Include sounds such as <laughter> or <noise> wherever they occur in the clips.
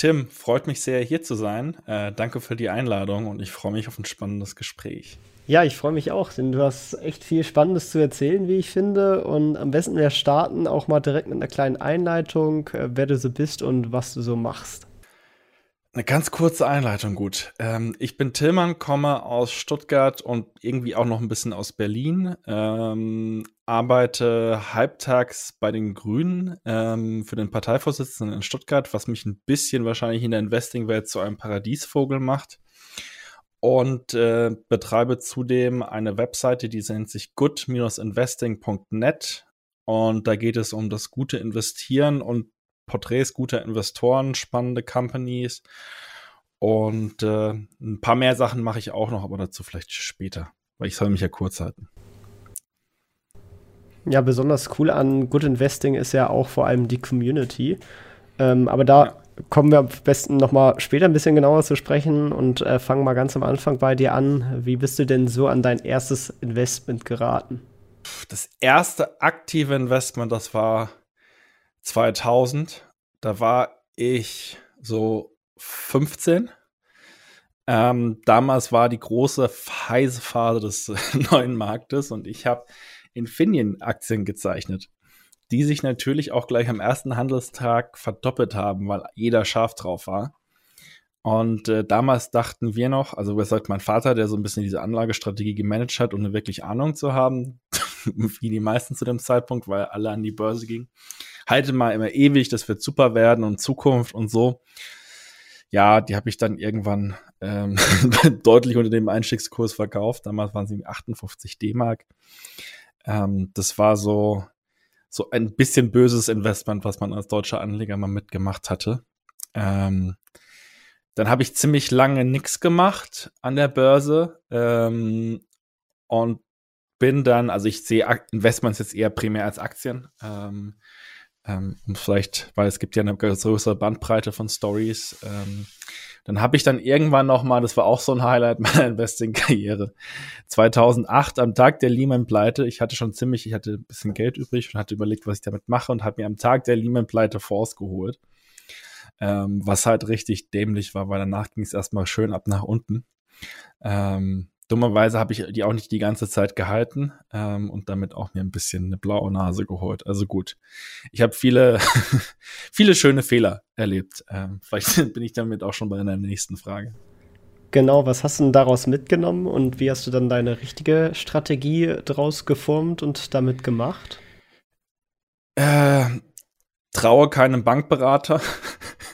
Tim, freut mich sehr, hier zu sein. Äh, danke für die Einladung und ich freue mich auf ein spannendes Gespräch. Ja, ich freue mich auch, denn du hast echt viel Spannendes zu erzählen, wie ich finde. Und am besten wir starten auch mal direkt mit einer kleinen Einleitung, äh, wer du so bist und was du so machst. Eine ganz kurze Einleitung, gut. Ähm, ich bin Tillmann, komme aus Stuttgart und irgendwie auch noch ein bisschen aus Berlin. Ähm, arbeite halbtags bei den Grünen ähm, für den Parteivorsitzenden in Stuttgart, was mich ein bisschen wahrscheinlich in der Investing-Welt zu einem Paradiesvogel macht. Und äh, betreibe zudem eine Webseite, die nennt sich good-investing.net. Und da geht es um das gute Investieren und Porträts guter Investoren, spannende Companies und äh, ein paar mehr Sachen mache ich auch noch, aber dazu vielleicht später, weil ich soll mich ja kurz halten. Ja, besonders cool an Good Investing ist ja auch vor allem die Community. Ähm, aber da ja. kommen wir am besten noch mal später ein bisschen genauer zu sprechen und äh, fangen mal ganz am Anfang bei dir an. Wie bist du denn so an dein erstes Investment geraten? Das erste aktive Investment, das war 2000. Da war ich so 15. Ähm, damals war die große heiße Phase des <laughs> neuen Marktes und ich habe Infineon-Aktien gezeichnet, die sich natürlich auch gleich am ersten Handelstag verdoppelt haben, weil jeder scharf drauf war. Und äh, damals dachten wir noch, also was sagt mein Vater, der so ein bisschen diese Anlagestrategie gemanagt hat, ohne wirklich Ahnung zu haben, <laughs> wie die meisten zu dem Zeitpunkt, weil alle an die Börse gingen. Halte mal immer ewig, das wird super werden und Zukunft und so. Ja, die habe ich dann irgendwann ähm, <laughs> deutlich unter dem Einstiegskurs verkauft. Damals waren sie 58 D-Mark. Ähm, das war so, so ein bisschen böses Investment, was man als deutscher Anleger mal mitgemacht hatte. Ähm, dann habe ich ziemlich lange nichts gemacht an der Börse ähm, und bin dann, also ich sehe Investments jetzt eher primär als Aktien. Ähm, ähm, vielleicht, weil es gibt ja eine größere Bandbreite von Stories. Ähm, dann habe ich dann irgendwann noch mal, das war auch so ein Highlight <laughs> meiner Investing-Karriere, 2008 am Tag der Lehman-Pleite. Ich hatte schon ziemlich, ich hatte ein bisschen Geld übrig und hatte überlegt, was ich damit mache und habe mir am Tag der Lehman-Pleite Fonds geholt. Ähm, was halt richtig dämlich war, weil danach ging es erstmal schön ab nach unten. Ähm, Dummerweise habe ich die auch nicht die ganze Zeit gehalten ähm, und damit auch mir ein bisschen eine blaue Nase geholt. Also gut, ich habe viele, <laughs> viele schöne Fehler erlebt. Ähm, vielleicht <laughs> bin ich damit auch schon bei einer nächsten Frage. Genau, was hast du denn daraus mitgenommen und wie hast du dann deine richtige Strategie daraus geformt und damit gemacht? Äh, traue keinem Bankberater.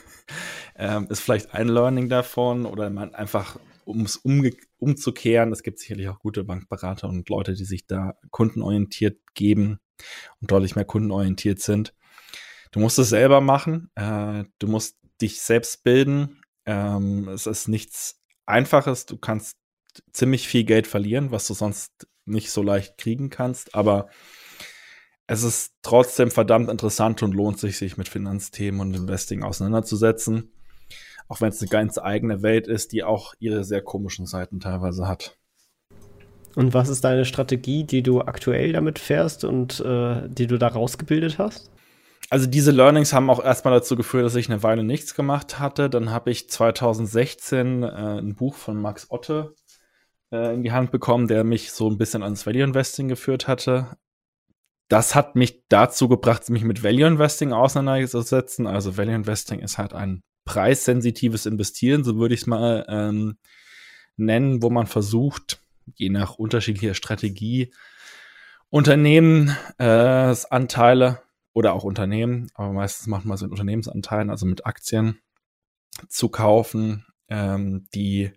<laughs> ähm, ist vielleicht ein Learning davon oder man einfach um es umzukehren. Es gibt sicherlich auch gute Bankberater und Leute, die sich da kundenorientiert geben und deutlich mehr kundenorientiert sind. Du musst es selber machen. Äh, du musst dich selbst bilden. Ähm, es ist nichts Einfaches. Du kannst ziemlich viel Geld verlieren, was du sonst nicht so leicht kriegen kannst. Aber es ist trotzdem verdammt interessant und lohnt sich, sich mit Finanzthemen und Investing auseinanderzusetzen. Auch wenn es eine ganz eigene Welt ist, die auch ihre sehr komischen Seiten teilweise hat. Und was ist deine Strategie, die du aktuell damit fährst und äh, die du da rausgebildet hast? Also diese Learnings haben auch erstmal dazu geführt, dass ich eine Weile nichts gemacht hatte. Dann habe ich 2016 äh, ein Buch von Max Otte äh, in die Hand bekommen, der mich so ein bisschen ans Value Investing geführt hatte. Das hat mich dazu gebracht, mich mit Value Investing auseinanderzusetzen. Also Value Investing ist halt ein preissensitives Investieren, so würde ich es mal ähm, nennen, wo man versucht, je nach unterschiedlicher Strategie, Unternehmensanteile äh, oder auch Unternehmen, aber meistens macht man es in Unternehmensanteilen, also mit Aktien zu kaufen, ähm, die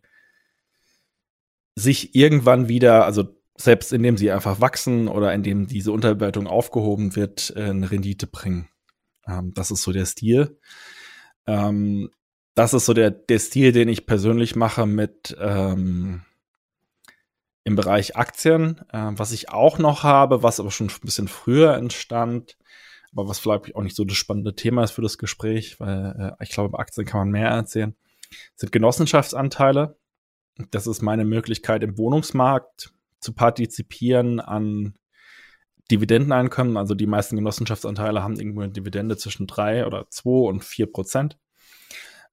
sich irgendwann wieder, also selbst indem sie einfach wachsen oder indem diese Unterbewertung aufgehoben wird, äh, eine Rendite bringen. Ähm, das ist so der Stil. Ähm, das ist so der, der Stil, den ich persönlich mache mit ähm, im Bereich Aktien. Äh, was ich auch noch habe, was aber schon ein bisschen früher entstand, aber was vielleicht auch nicht so das spannende Thema ist für das Gespräch, weil äh, ich glaube, bei Aktien kann man mehr erzählen, sind Genossenschaftsanteile. Das ist meine Möglichkeit im Wohnungsmarkt zu partizipieren an Dividendeneinkommen. Also die meisten Genossenschaftsanteile haben irgendwo eine Dividende zwischen drei oder zwei und vier Prozent.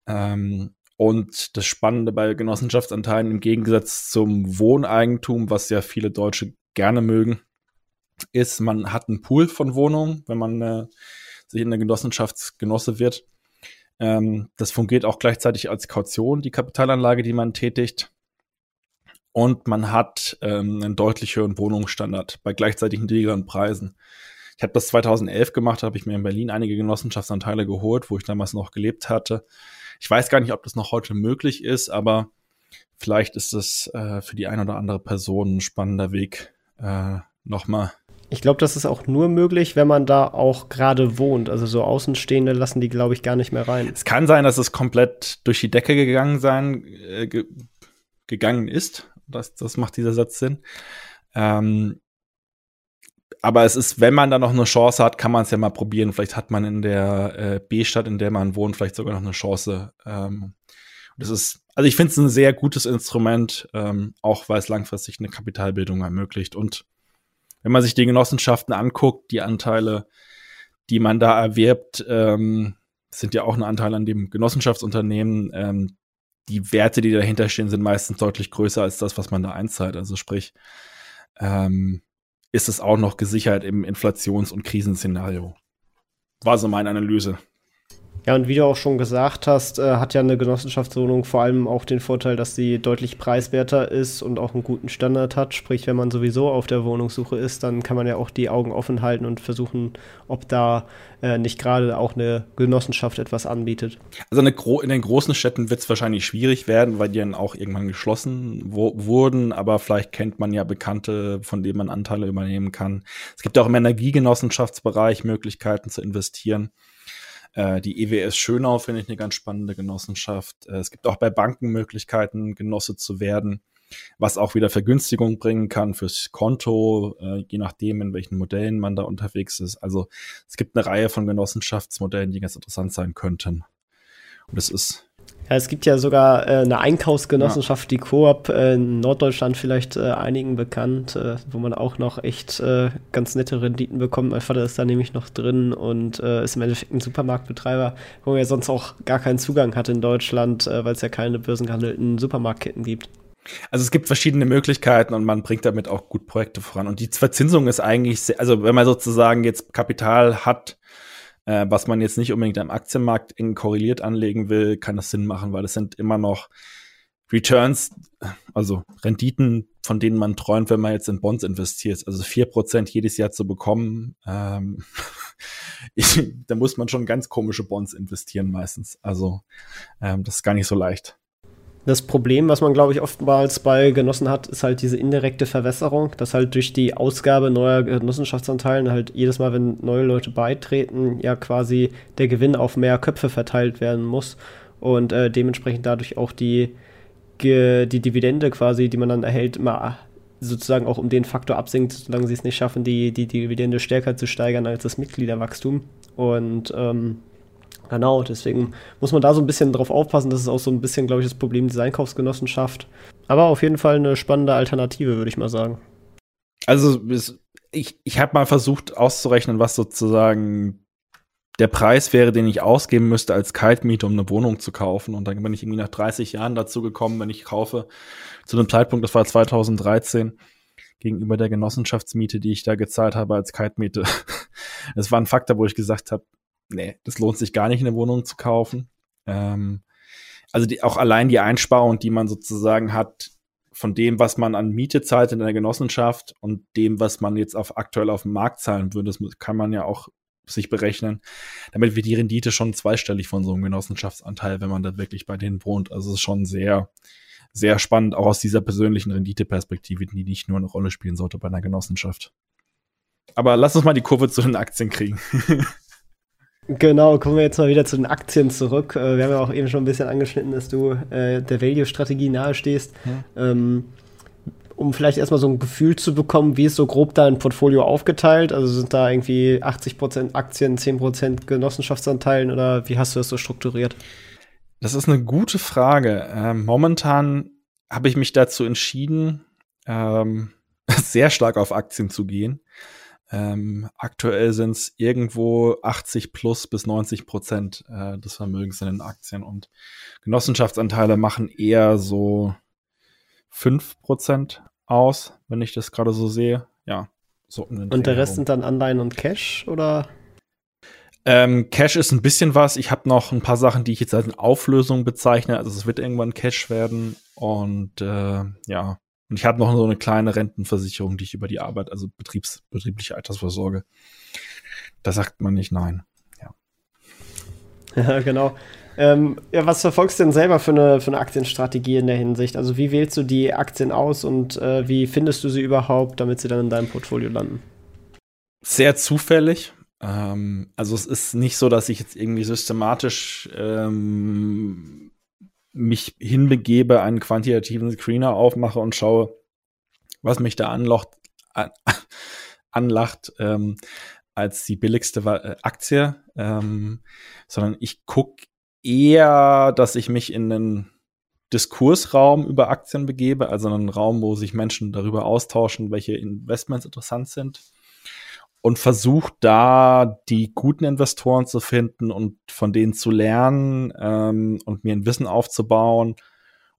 Ähm, und das Spannende bei Genossenschaftsanteilen im Gegensatz zum Wohneigentum, was ja viele Deutsche gerne mögen, ist, man hat einen Pool von Wohnungen, wenn man äh, sich in der Genossenschaftsgenosse wird. Ähm, das fungiert auch gleichzeitig als Kaution, die Kapitalanlage, die man tätigt. Und man hat ähm, einen deutlich höheren Wohnungsstandard bei gleichzeitig niedrigeren Preisen. Ich habe das 2011 gemacht, habe ich mir in Berlin einige Genossenschaftsanteile geholt, wo ich damals noch gelebt hatte. Ich weiß gar nicht, ob das noch heute möglich ist, aber vielleicht ist das äh, für die eine oder andere Person ein spannender Weg, äh, nochmal ich glaube, das ist auch nur möglich, wenn man da auch gerade wohnt. Also so Außenstehende lassen die, glaube ich, gar nicht mehr rein. Es kann sein, dass es komplett durch die Decke gegangen sein, äh, ge gegangen ist. Das, das macht dieser Satz Sinn. Ähm, aber es ist, wenn man da noch eine Chance hat, kann man es ja mal probieren. Vielleicht hat man in der äh, B-Stadt, in der man wohnt, vielleicht sogar noch eine Chance. Ähm, das ist, also ich finde es ein sehr gutes Instrument, ähm, auch weil es langfristig eine Kapitalbildung ermöglicht. Und wenn man sich die Genossenschaften anguckt, die Anteile, die man da erwirbt, ähm, sind ja auch ein Anteil an dem Genossenschaftsunternehmen. Ähm, die Werte, die dahinter stehen, sind meistens deutlich größer als das, was man da einzahlt. Also sprich, ähm, ist es auch noch gesichert im Inflations- und Krisenszenario. War so meine Analyse. Ja, und wie du auch schon gesagt hast, äh, hat ja eine Genossenschaftswohnung vor allem auch den Vorteil, dass sie deutlich preiswerter ist und auch einen guten Standard hat. Sprich, wenn man sowieso auf der Wohnungssuche ist, dann kann man ja auch die Augen offen halten und versuchen, ob da äh, nicht gerade auch eine Genossenschaft etwas anbietet. Also in den großen Städten wird es wahrscheinlich schwierig werden, weil die dann auch irgendwann geschlossen wurden, aber vielleicht kennt man ja Bekannte, von denen man Anteile übernehmen kann. Es gibt auch im Energiegenossenschaftsbereich Möglichkeiten zu investieren. Äh, die EWS Schönau finde ich eine ganz spannende Genossenschaft. Äh, es gibt auch bei Banken Möglichkeiten, Genosse zu werden, was auch wieder Vergünstigung bringen kann fürs Konto, äh, je nachdem, in welchen Modellen man da unterwegs ist. Also es gibt eine Reihe von Genossenschaftsmodellen, die ganz interessant sein könnten. Und es ist ja, es gibt ja sogar äh, eine Einkaufsgenossenschaft, ja. die Coop äh, in Norddeutschland vielleicht äh, einigen bekannt, äh, wo man auch noch echt äh, ganz nette Renditen bekommt. Mein Vater ist da nämlich noch drin und äh, ist im Endeffekt ein Supermarktbetreiber, wo er sonst auch gar keinen Zugang hat in Deutschland, weil es ja keine börsengehandelten Supermarktketten gibt. Also es gibt verschiedene Möglichkeiten und man bringt damit auch gut Projekte voran. Und die Verzinsung ist eigentlich, sehr, also wenn man sozusagen jetzt Kapital hat, äh, was man jetzt nicht unbedingt am Aktienmarkt eng korreliert anlegen will, kann das Sinn machen, weil es sind immer noch Returns, also Renditen, von denen man träumt, wenn man jetzt in Bonds investiert. Also vier Prozent jedes Jahr zu bekommen, ähm, <laughs> ich, da muss man schon ganz komische Bonds investieren meistens. Also ähm, das ist gar nicht so leicht. Das Problem, was man, glaube ich, oftmals bei Genossen hat, ist halt diese indirekte Verwässerung, dass halt durch die Ausgabe neuer Genossenschaftsanteile halt jedes Mal, wenn neue Leute beitreten, ja quasi der Gewinn auf mehr Köpfe verteilt werden muss und äh, dementsprechend dadurch auch die, die Dividende quasi, die man dann erhält, immer sozusagen auch um den Faktor absinkt, solange sie es nicht schaffen, die, die Dividende stärker zu steigern als das Mitgliederwachstum. Und ähm, Genau, deswegen muss man da so ein bisschen drauf aufpassen. Das ist auch so ein bisschen, glaube ich, das Problem dieser Einkaufsgenossenschaft. Aber auf jeden Fall eine spannende Alternative, würde ich mal sagen. Also, ich, ich habe mal versucht auszurechnen, was sozusagen der Preis wäre, den ich ausgeben müsste als Kaltmiete, um eine Wohnung zu kaufen. Und dann bin ich irgendwie nach 30 Jahren dazu gekommen, wenn ich kaufe, zu einem Zeitpunkt, das war 2013, gegenüber der Genossenschaftsmiete, die ich da gezahlt habe als Kaltmiete. <laughs> Es war ein Faktor, wo ich gesagt habe, nee, das lohnt sich gar nicht, eine Wohnung zu kaufen. Ähm, also die, auch allein die Einsparung, die man sozusagen hat, von dem, was man an Miete zahlt in der Genossenschaft und dem, was man jetzt auf aktuell auf dem Markt zahlen würde, das kann man ja auch sich berechnen. Damit wird die Rendite schon zweistellig von so einem Genossenschaftsanteil, wenn man da wirklich bei denen wohnt. Also es ist schon sehr, sehr spannend, auch aus dieser persönlichen Renditeperspektive, die nicht nur eine Rolle spielen sollte bei einer Genossenschaft. Aber lass uns mal die Kurve zu den Aktien kriegen. <laughs> Genau, kommen wir jetzt mal wieder zu den Aktien zurück. Äh, wir haben ja auch eben schon ein bisschen angeschnitten, dass du äh, der Value-Strategie nahestehst. Ja. Ähm, um vielleicht erstmal so ein Gefühl zu bekommen, wie ist so grob dein Portfolio aufgeteilt? Also sind da irgendwie 80% Aktien, 10% Genossenschaftsanteile oder wie hast du das so strukturiert? Das ist eine gute Frage. Ähm, momentan habe ich mich dazu entschieden, ähm, <laughs> sehr stark auf Aktien zu gehen. Ähm, aktuell sind es irgendwo 80 plus bis 90 Prozent äh, des Vermögens in den Aktien und Genossenschaftsanteile machen eher so 5 Prozent aus, wenn ich das gerade so sehe. Ja, so um Und der Rest sind dann Anleihen und Cash oder? Ähm, Cash ist ein bisschen was. Ich habe noch ein paar Sachen, die ich jetzt als Auflösung bezeichne. Also es wird irgendwann Cash werden. Und äh, ja, und ich habe noch so eine kleine Rentenversicherung, die ich über die Arbeit, also Betriebs, betriebliche Altersvorsorge. Da sagt man nicht nein. Ja, <laughs> ja genau. Ähm, ja, was verfolgst du denn selber für eine, für eine Aktienstrategie in der Hinsicht? Also wie wählst du die Aktien aus und äh, wie findest du sie überhaupt, damit sie dann in deinem Portfolio landen? Sehr zufällig. Ähm, also es ist nicht so, dass ich jetzt irgendwie systematisch ähm, mich hinbegebe, einen quantitativen Screener aufmache und schaue, was mich da anlocht, an, <laughs> anlacht, ähm, als die billigste äh, Aktie, ähm, sondern ich gucke eher, dass ich mich in einen Diskursraum über Aktien begebe, also einen Raum, wo sich Menschen darüber austauschen, welche Investments interessant sind und versuche da die guten Investoren zu finden und von denen zu lernen ähm, und mir ein Wissen aufzubauen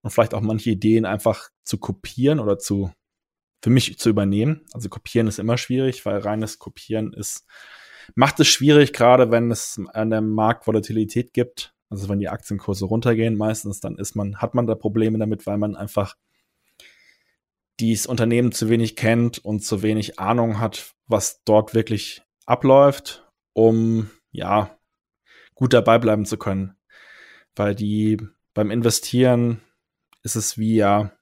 und vielleicht auch manche Ideen einfach zu kopieren oder zu für mich zu übernehmen. Also kopieren ist immer schwierig, weil reines Kopieren ist macht es schwierig, gerade wenn es an der Markt Volatilität gibt. Also wenn die Aktienkurse runtergehen, meistens dann ist man hat man da Probleme damit, weil man einfach dies Unternehmen zu wenig kennt und zu wenig Ahnung hat, was dort wirklich abläuft, um ja gut dabei bleiben zu können. Weil die beim Investieren ist es wie ja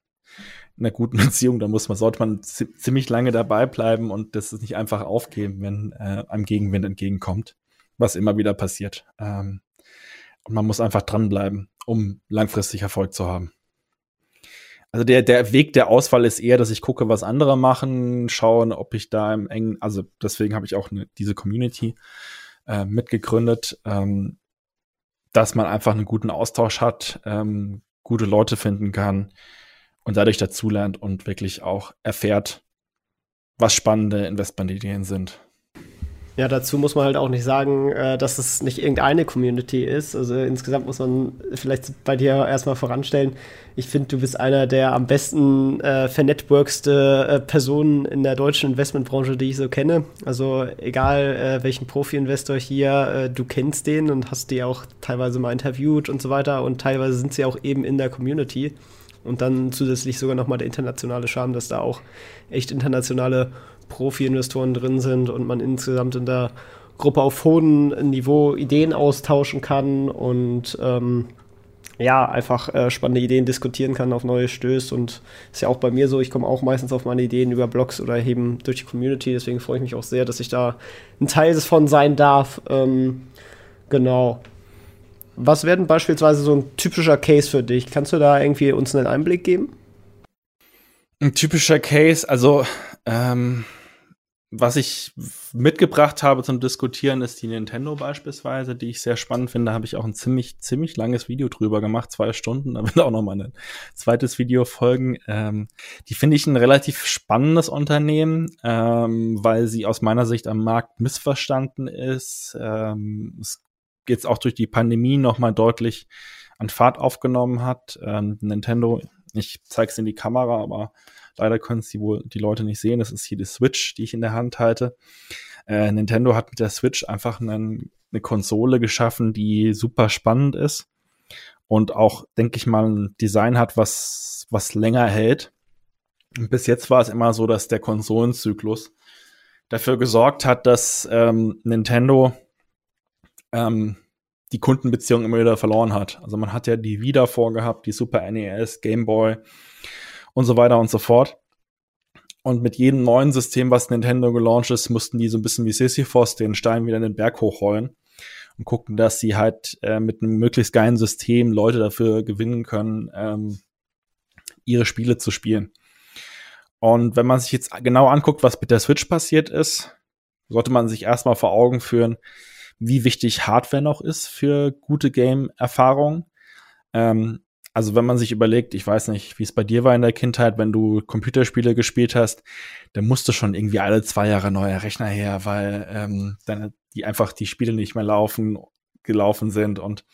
in einer guten <laughs> Beziehung, da muss man, sollte man ziemlich lange dabei bleiben und das ist nicht einfach aufgeben, wenn äh, einem Gegenwind entgegenkommt, was immer wieder passiert. Ähm, und man muss einfach dranbleiben, um langfristig Erfolg zu haben. Also der, der Weg der Auswahl ist eher, dass ich gucke, was andere machen, schauen, ob ich da im engen, also deswegen habe ich auch eine, diese Community äh, mitgegründet, ähm, dass man einfach einen guten Austausch hat, ähm, gute Leute finden kann und dadurch dazulernt und wirklich auch erfährt, was spannende Investmentideen sind. Ja, dazu muss man halt auch nicht sagen, äh, dass es nicht irgendeine Community ist. Also insgesamt muss man vielleicht bei dir erstmal voranstellen. Ich finde, du bist einer der am besten äh, vernetworkste äh, Personen in der deutschen Investmentbranche, die ich so kenne. Also egal äh, welchen Profi-Investor hier, äh, du kennst den und hast die auch teilweise mal interviewt und so weiter. Und teilweise sind sie auch eben in der Community. Und dann zusätzlich sogar nochmal der internationale Charme, dass da auch echt internationale Profi-Investoren drin sind und man insgesamt in der Gruppe auf hohem Niveau Ideen austauschen kann und ähm, ja, einfach äh, spannende Ideen diskutieren kann, auf neue stößt. Und ist ja auch bei mir so, ich komme auch meistens auf meine Ideen über Blogs oder eben durch die Community. Deswegen freue ich mich auch sehr, dass ich da ein Teil davon sein darf. Ähm, genau. Was wäre denn beispielsweise so ein typischer Case für dich? Kannst du da irgendwie uns einen Einblick geben? Ein typischer Case, also ähm, was ich mitgebracht habe zum Diskutieren ist die Nintendo beispielsweise, die ich sehr spannend finde. Da habe ich auch ein ziemlich, ziemlich langes Video drüber gemacht, zwei Stunden. Da wird auch noch mal ein zweites Video folgen. Ähm, die finde ich ein relativ spannendes Unternehmen, ähm, weil sie aus meiner Sicht am Markt missverstanden ist. Ähm, es jetzt auch durch die Pandemie noch mal deutlich an Fahrt aufgenommen hat. Ähm, Nintendo, ich zeige es in die Kamera, aber Leider können es die wohl die Leute nicht sehen. Das ist hier die Switch, die ich in der Hand halte. Äh, Nintendo hat mit der Switch einfach einen, eine Konsole geschaffen, die super spannend ist und auch, denke ich mal, ein Design hat, was, was länger hält. Und bis jetzt war es immer so, dass der Konsolenzyklus dafür gesorgt hat, dass ähm, Nintendo ähm, die Kundenbeziehung immer wieder verloren hat. Also man hat ja die Wii vorgehabt, die Super NES, Game Boy und so weiter und so fort. Und mit jedem neuen System, was Nintendo gelauncht ist, mussten die so ein bisschen wie Sisyphos den Stein wieder in den Berg hochrollen. und gucken, dass sie halt äh, mit einem möglichst geilen System Leute dafür gewinnen können, ähm, ihre Spiele zu spielen. Und wenn man sich jetzt genau anguckt, was mit der Switch passiert ist, sollte man sich erstmal vor Augen führen, wie wichtig Hardware noch ist für gute Game-Erfahrungen. Ähm, also wenn man sich überlegt, ich weiß nicht, wie es bei dir war in der Kindheit, wenn du Computerspiele gespielt hast, dann musste schon irgendwie alle zwei Jahre neuer Rechner her, weil ähm, dann die einfach die Spiele nicht mehr laufen, gelaufen sind und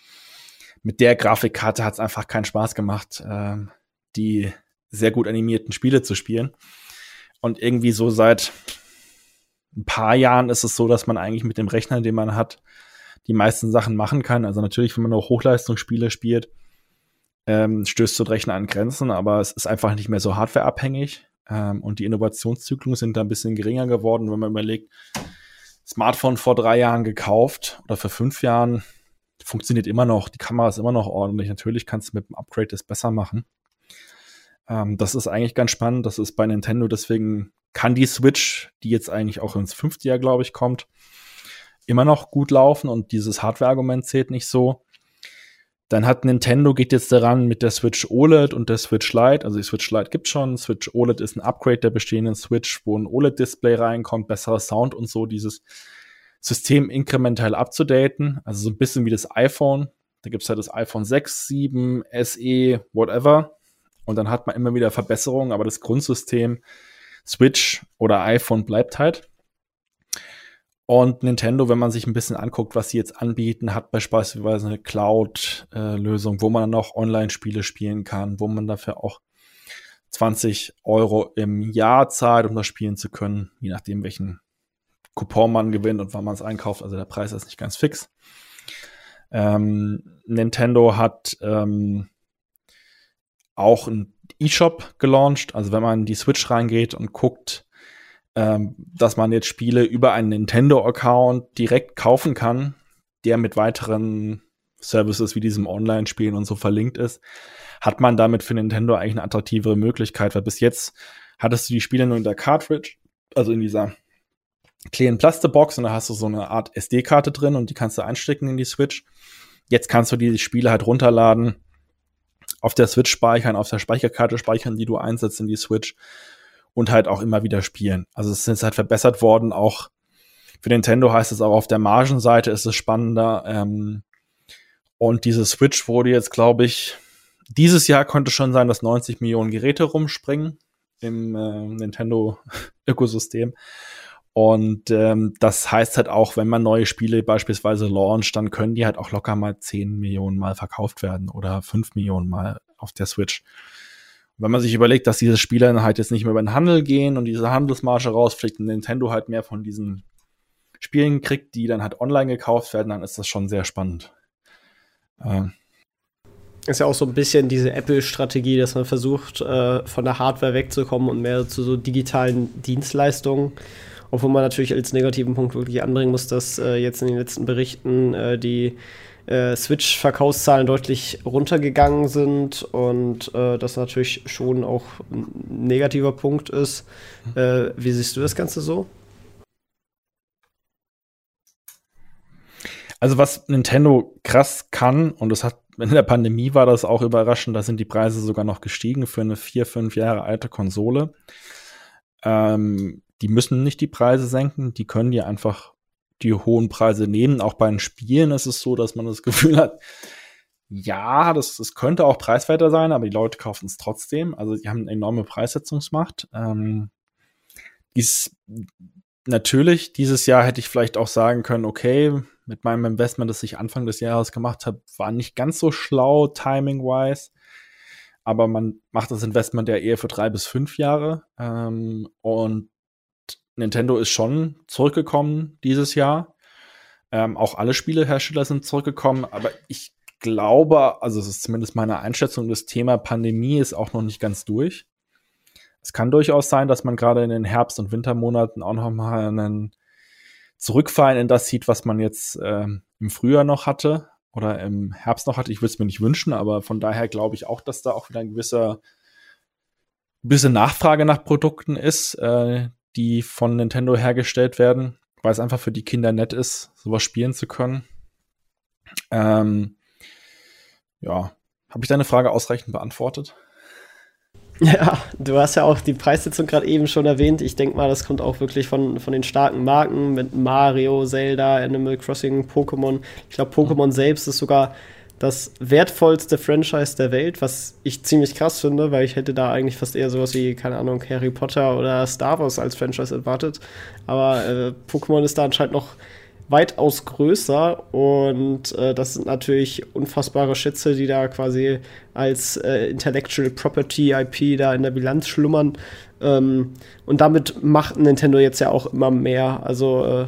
mit der Grafikkarte hat es einfach keinen Spaß gemacht, ähm, die sehr gut animierten Spiele zu spielen. Und irgendwie so seit ein paar Jahren ist es so, dass man eigentlich mit dem Rechner, den man hat, die meisten Sachen machen kann. Also natürlich, wenn man noch Hochleistungsspiele spielt, ähm, stößt ein Rechner an Grenzen, aber es ist einfach nicht mehr so hardwareabhängig. Ähm, und die Innovationszyklen sind da ein bisschen geringer geworden, wenn man überlegt, Smartphone vor drei Jahren gekauft oder vor fünf Jahren, funktioniert immer noch, die Kamera ist immer noch ordentlich. Natürlich kannst du mit dem Upgrade das besser machen. Ähm, das ist eigentlich ganz spannend. Das ist bei Nintendo, deswegen kann die Switch, die jetzt eigentlich auch ins fünfte Jahr, glaube ich, kommt, immer noch gut laufen und dieses Hardware-Argument zählt nicht so. Dann hat Nintendo geht jetzt daran mit der Switch OLED und der Switch Lite. Also die Switch Lite gibt schon. Switch OLED ist ein Upgrade der bestehenden Switch, wo ein OLED-Display reinkommt, besserer Sound und so, dieses System inkrementell abzudaten. Also so ein bisschen wie das iPhone. Da gibt es halt das iPhone 6, 7, SE, whatever. Und dann hat man immer wieder Verbesserungen, aber das Grundsystem Switch oder iPhone bleibt halt. Und Nintendo, wenn man sich ein bisschen anguckt, was sie jetzt anbieten, hat beispielsweise eine Cloud-Lösung, wo man dann auch Online-Spiele spielen kann, wo man dafür auch 20 Euro im Jahr zahlt, um das spielen zu können, je nachdem, welchen Coupon man gewinnt und wann man es einkauft. Also der Preis ist nicht ganz fix. Ähm, Nintendo hat ähm, auch ein E-Shop gelauncht. Also wenn man in die Switch reingeht und guckt, ähm, dass man jetzt Spiele über einen Nintendo-Account direkt kaufen kann, der mit weiteren Services wie diesem Online-Spielen und so verlinkt ist, hat man damit für Nintendo eigentlich eine attraktivere Möglichkeit, weil bis jetzt hattest du die Spiele nur in der Cartridge, also in dieser kleinen Plastikbox und da hast du so eine Art SD-Karte drin und die kannst du einstecken in die Switch. Jetzt kannst du die Spiele halt runterladen auf der Switch speichern, auf der Speicherkarte speichern, die du einsetzt in die Switch und halt auch immer wieder spielen. Also es ist halt verbessert worden. Auch für Nintendo heißt es auch auf der Margenseite ist es spannender. Ähm, und diese Switch wurde jetzt, glaube ich, dieses Jahr konnte schon sein, dass 90 Millionen Geräte rumspringen im äh, Nintendo-Ökosystem. <laughs> Und ähm, das heißt halt auch, wenn man neue Spiele beispielsweise launcht, dann können die halt auch locker mal 10 Millionen Mal verkauft werden oder 5 Millionen Mal auf der Switch. Wenn man sich überlegt, dass diese Spiele dann halt jetzt nicht mehr über den Handel gehen und diese Handelsmarge rausfliegt und Nintendo halt mehr von diesen Spielen kriegt, die dann halt online gekauft werden, dann ist das schon sehr spannend. Ähm. Ist ja auch so ein bisschen diese Apple-Strategie, dass man versucht, äh, von der Hardware wegzukommen und mehr zu so digitalen Dienstleistungen obwohl man natürlich als negativen Punkt wirklich anbringen muss, dass äh, jetzt in den letzten Berichten äh, die äh, Switch-Verkaufszahlen deutlich runtergegangen sind und äh, das natürlich schon auch ein negativer Punkt ist. Äh, wie siehst du das Ganze so? Also was Nintendo krass kann, und das hat in der Pandemie war das auch überraschend, da sind die Preise sogar noch gestiegen für eine vier, fünf Jahre alte Konsole. Ähm, die müssen nicht die Preise senken, die können dir einfach die hohen Preise nehmen. Auch bei den Spielen ist es so, dass man das Gefühl hat, ja, das, das könnte auch preiswerter sein, aber die Leute kaufen es trotzdem. Also die haben eine enorme Preissetzungsmacht. Ähm, dies, natürlich, dieses Jahr hätte ich vielleicht auch sagen können, okay, mit meinem Investment, das ich Anfang des Jahres gemacht habe, war nicht ganz so schlau, timing-wise. Aber man macht das Investment ja eher für drei bis fünf Jahre. Ähm, und Nintendo ist schon zurückgekommen dieses Jahr. Ähm, auch alle Spielehersteller sind zurückgekommen, aber ich glaube, also es ist zumindest meine Einschätzung, das Thema Pandemie ist auch noch nicht ganz durch. Es kann durchaus sein, dass man gerade in den Herbst- und Wintermonaten auch noch mal einen Zurückfallen in das sieht, was man jetzt ähm, im Frühjahr noch hatte oder im Herbst noch hatte. Ich würde es mir nicht wünschen, aber von daher glaube ich auch, dass da auch wieder ein gewisser bisschen Nachfrage nach Produkten ist, äh, die von Nintendo hergestellt werden, weil es einfach für die Kinder nett ist, sowas spielen zu können. Ähm, ja, habe ich deine Frage ausreichend beantwortet? <laughs> Ja, du hast ja auch die Preissetzung gerade eben schon erwähnt. Ich denke mal, das kommt auch wirklich von, von den starken Marken mit Mario, Zelda, Animal Crossing, Pokémon. Ich glaube, Pokémon selbst ist sogar das wertvollste Franchise der Welt, was ich ziemlich krass finde, weil ich hätte da eigentlich fast eher sowas wie, keine Ahnung, Harry Potter oder Star Wars als Franchise erwartet. Aber äh, Pokémon ist da anscheinend noch weitaus größer und äh, das sind natürlich unfassbare Schätze, die da quasi als äh, Intellectual Property IP da in der Bilanz schlummern. Ähm, und damit macht Nintendo jetzt ja auch immer mehr. Also äh,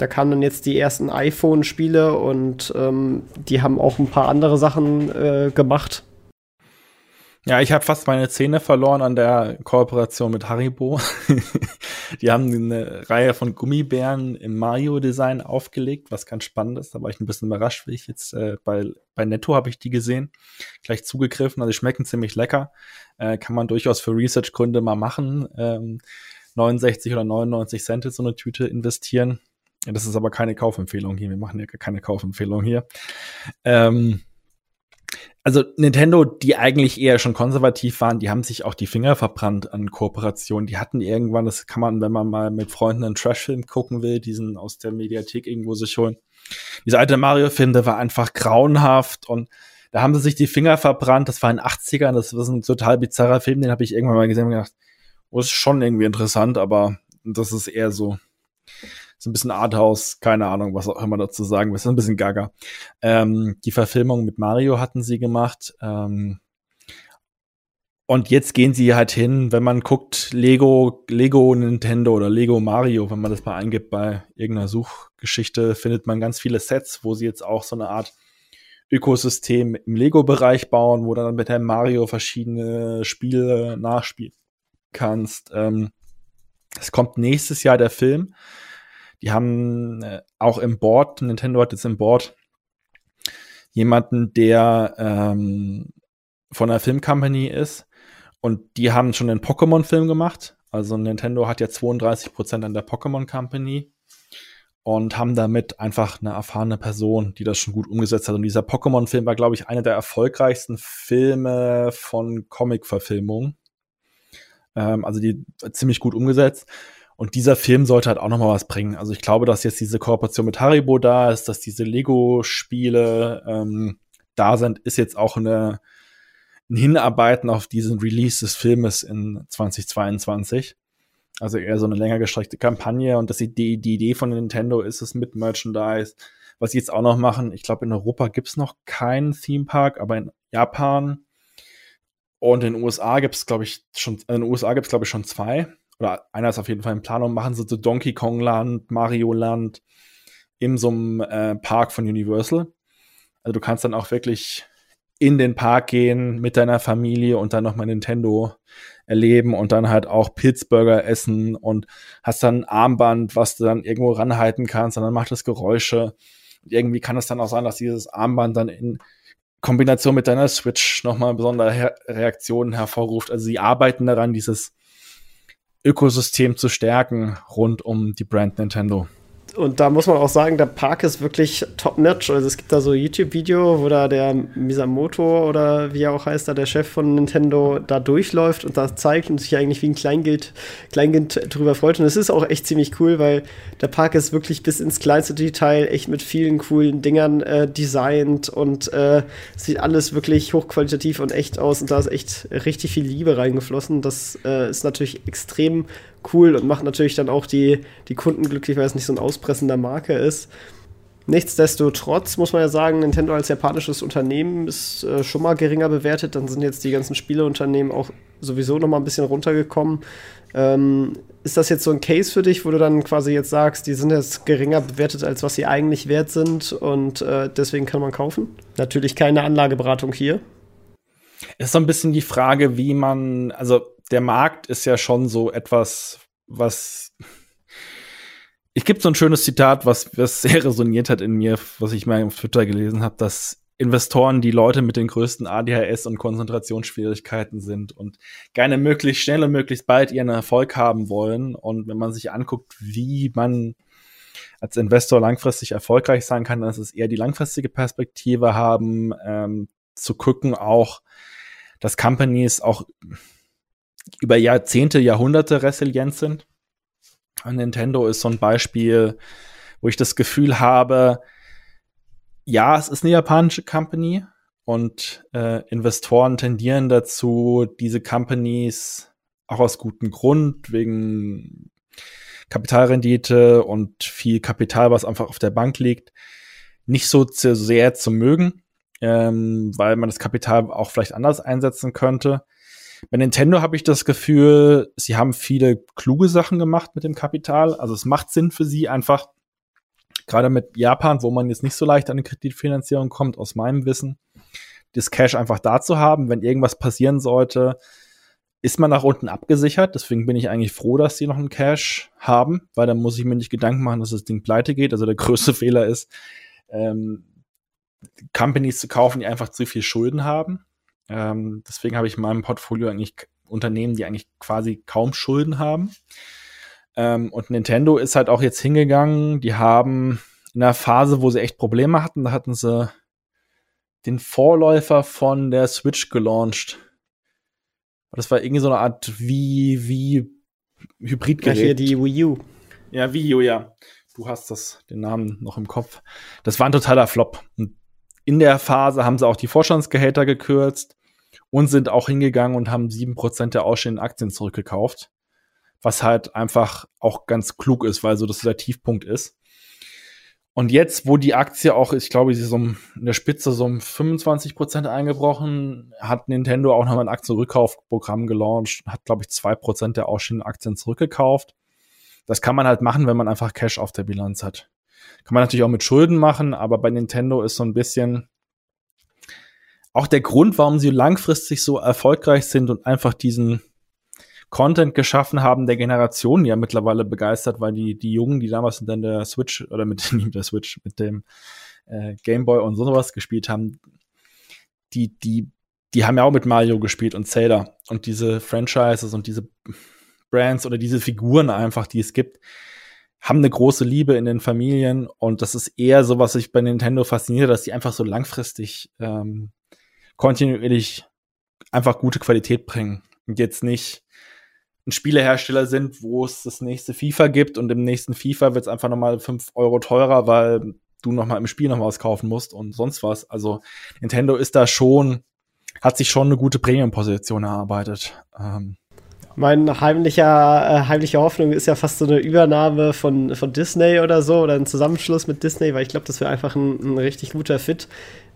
da kamen dann jetzt die ersten iPhone-Spiele und ähm, die haben auch ein paar andere Sachen äh, gemacht. Ja, ich habe fast meine Zähne verloren an der Kooperation mit Haribo. <laughs> die haben eine Reihe von Gummibären im Mario-Design aufgelegt, was ganz spannend ist. Da war ich ein bisschen überrascht, wie ich jetzt äh, bei, bei Netto habe ich die gesehen, gleich zugegriffen. Also die schmecken ziemlich lecker. Äh, kann man durchaus für Research-Gründe mal machen. Ähm, 69 oder 99 Cent in so eine Tüte investieren. Das ist aber keine Kaufempfehlung hier. Wir machen ja keine Kaufempfehlung hier. Ähm, also Nintendo, die eigentlich eher schon konservativ waren, die haben sich auch die Finger verbrannt an Kooperationen. Die hatten irgendwann, das kann man, wenn man mal mit Freunden einen Trashfilm gucken will, diesen aus der Mediathek irgendwo sich holen. Dieser alte Mario-Film, der war einfach grauenhaft und da haben sie sich die Finger verbrannt. Das war in den 80ern, das war ein total bizarrer Film, den habe ich irgendwann mal gesehen und gedacht, oh, ist schon irgendwie interessant, aber das ist eher so so ein bisschen Arthouse, keine Ahnung, was auch immer dazu sagen, ist ein bisschen gaga. Ähm, die Verfilmung mit Mario hatten sie gemacht. Ähm, und jetzt gehen sie halt hin, wenn man guckt, Lego, Lego Nintendo oder Lego Mario, wenn man das mal eingibt bei irgendeiner Suchgeschichte, findet man ganz viele Sets, wo sie jetzt auch so eine Art Ökosystem im Lego-Bereich bauen, wo dann mit dem Mario verschiedene Spiele nachspielen kannst. Ähm, es kommt nächstes Jahr der Film. Die haben äh, auch im Board, Nintendo hat jetzt im Board jemanden, der ähm, von der Filmcompany ist und die haben schon einen Pokémon-Film gemacht. Also Nintendo hat ja 32 Prozent an der Pokémon Company und haben damit einfach eine erfahrene Person, die das schon gut umgesetzt hat. Und dieser Pokémon-Film war, glaube ich, einer der erfolgreichsten Filme von Comic-Verfilmungen. Ähm, also die ziemlich gut umgesetzt. Und dieser Film sollte halt auch noch mal was bringen. Also ich glaube, dass jetzt diese Kooperation mit Haribo da ist, dass diese Lego-Spiele ähm, da sind, ist jetzt auch eine, ein Hinarbeiten auf diesen Release des Filmes in 2022. Also eher so eine länger gestreckte Kampagne und dass die, die, Idee von Nintendo ist es mit Merchandise. Was sie jetzt auch noch machen, ich glaube, in Europa gibt's noch keinen Theme Park, aber in Japan und in den USA gibt's, glaube ich, schon, in den USA gibt's, glaube ich, schon zwei oder einer ist auf jeden Fall in Planung, machen sie so Donkey Kong Land, Mario Land in so einem äh, Park von Universal. Also du kannst dann auch wirklich in den Park gehen mit deiner Familie und dann nochmal Nintendo erleben und dann halt auch Pittsburgher essen und hast dann ein Armband, was du dann irgendwo ranhalten kannst und dann macht das Geräusche. Und irgendwie kann es dann auch sein, dass dieses Armband dann in Kombination mit deiner Switch nochmal besondere Her Reaktionen hervorruft. Also sie arbeiten daran, dieses Ökosystem zu stärken rund um die Brand Nintendo und da muss man auch sagen, der Park ist wirklich top-notch. Also es gibt da so YouTube-Video, wo da der Misamoto oder wie er auch heißt, da der Chef von Nintendo da durchläuft und da zeigt und sich eigentlich wie ein Kleinkind, Kleinkind drüber freut. Und es ist auch echt ziemlich cool, weil der Park ist wirklich bis ins kleinste Detail echt mit vielen coolen Dingern äh, designt und äh, sieht alles wirklich hochqualitativ und echt aus. Und da ist echt richtig viel Liebe reingeflossen. Das äh, ist natürlich extrem cool und macht natürlich dann auch die, die Kunden glücklich, weil es nicht so ein auspressender Marke ist. Nichtsdestotrotz muss man ja sagen, Nintendo als japanisches Unternehmen ist äh, schon mal geringer bewertet. Dann sind jetzt die ganzen Spieleunternehmen auch sowieso noch mal ein bisschen runtergekommen. Ähm, ist das jetzt so ein Case für dich, wo du dann quasi jetzt sagst, die sind jetzt geringer bewertet, als was sie eigentlich wert sind und äh, deswegen kann man kaufen? Natürlich keine Anlageberatung hier. Es ist so ein bisschen die Frage, wie man, also der Markt ist ja schon so etwas, was ich gibt so ein schönes Zitat, was, was sehr <laughs> resoniert hat in mir, was ich mal auf Twitter gelesen habe, dass Investoren die Leute mit den größten ADHS und Konzentrationsschwierigkeiten sind und gerne möglichst schnell und möglichst bald ihren Erfolg haben wollen. Und wenn man sich anguckt, wie man als Investor langfristig erfolgreich sein kann, dann ist es eher die langfristige Perspektive haben, ähm, zu gucken auch, dass Companies auch über Jahrzehnte, Jahrhunderte resilient sind. Und Nintendo ist so ein Beispiel, wo ich das Gefühl habe, ja, es ist eine japanische Company und äh, Investoren tendieren dazu, diese Companies auch aus gutem Grund, wegen Kapitalrendite und viel Kapital, was einfach auf der Bank liegt, nicht so sehr zu mögen, ähm, weil man das Kapital auch vielleicht anders einsetzen könnte. Bei Nintendo habe ich das Gefühl, sie haben viele kluge Sachen gemacht mit dem Kapital. Also es macht Sinn für sie einfach, gerade mit Japan, wo man jetzt nicht so leicht an eine Kreditfinanzierung kommt, aus meinem Wissen, das Cash einfach da zu haben, wenn irgendwas passieren sollte, ist man nach unten abgesichert. Deswegen bin ich eigentlich froh, dass sie noch einen Cash haben, weil dann muss ich mir nicht Gedanken machen, dass das Ding pleite geht. Also der größte <laughs> Fehler ist, ähm, Companies zu kaufen, die einfach zu viel Schulden haben. Ähm, deswegen habe ich in meinem Portfolio eigentlich Unternehmen, die eigentlich quasi kaum Schulden haben. Ähm, und Nintendo ist halt auch jetzt hingegangen. Die haben in einer Phase, wo sie echt Probleme hatten, da hatten sie den Vorläufer von der Switch gelauncht. Das war irgendwie so eine Art wie, wie Hybridgerät. Ja, hier die Wii U. Ja, Wii U, ja. Du hast das, den Namen noch im Kopf. Das war ein totaler Flop. Und in der Phase haben sie auch die Vorstandsgehälter gekürzt und sind auch hingegangen und haben sieben Prozent der ausstehenden Aktien zurückgekauft. Was halt einfach auch ganz klug ist, weil so das der Tiefpunkt ist. Und jetzt, wo die Aktie auch, ich glaube, sie ist um, in der Spitze so um 25 Prozent eingebrochen, hat Nintendo auch nochmal ein Aktienrückkaufprogramm gelauncht, hat, glaube ich, zwei Prozent der ausstehenden Aktien zurückgekauft. Das kann man halt machen, wenn man einfach Cash auf der Bilanz hat. Kann man natürlich auch mit Schulden machen, aber bei Nintendo ist so ein bisschen auch der Grund, warum sie langfristig so erfolgreich sind und einfach diesen Content geschaffen haben, der Generation ja mittlerweile begeistert, weil die, die Jungen, die damals in der Switch oder <laughs> mit der Switch, mit dem äh, Game Boy und sowas gespielt haben, die, die, die haben ja auch mit Mario gespielt und Zelda und diese Franchises und diese Brands oder diese Figuren einfach, die es gibt, haben eine große Liebe in den Familien und das ist eher so, was ich bei Nintendo fasziniert, dass die einfach so langfristig ähm, kontinuierlich einfach gute Qualität bringen und jetzt nicht ein Spielehersteller sind, wo es das nächste FIFA gibt und im nächsten FIFA wird es einfach nochmal fünf Euro teurer, weil du nochmal im Spiel noch was kaufen musst und sonst was. Also Nintendo ist da schon, hat sich schon eine gute Premium-Position erarbeitet. Ähm, mein heimlicher, äh, heimliche Hoffnung ist ja fast so eine Übernahme von, von Disney oder so oder ein Zusammenschluss mit Disney, weil ich glaube, das wäre einfach ein, ein, richtig guter Fit,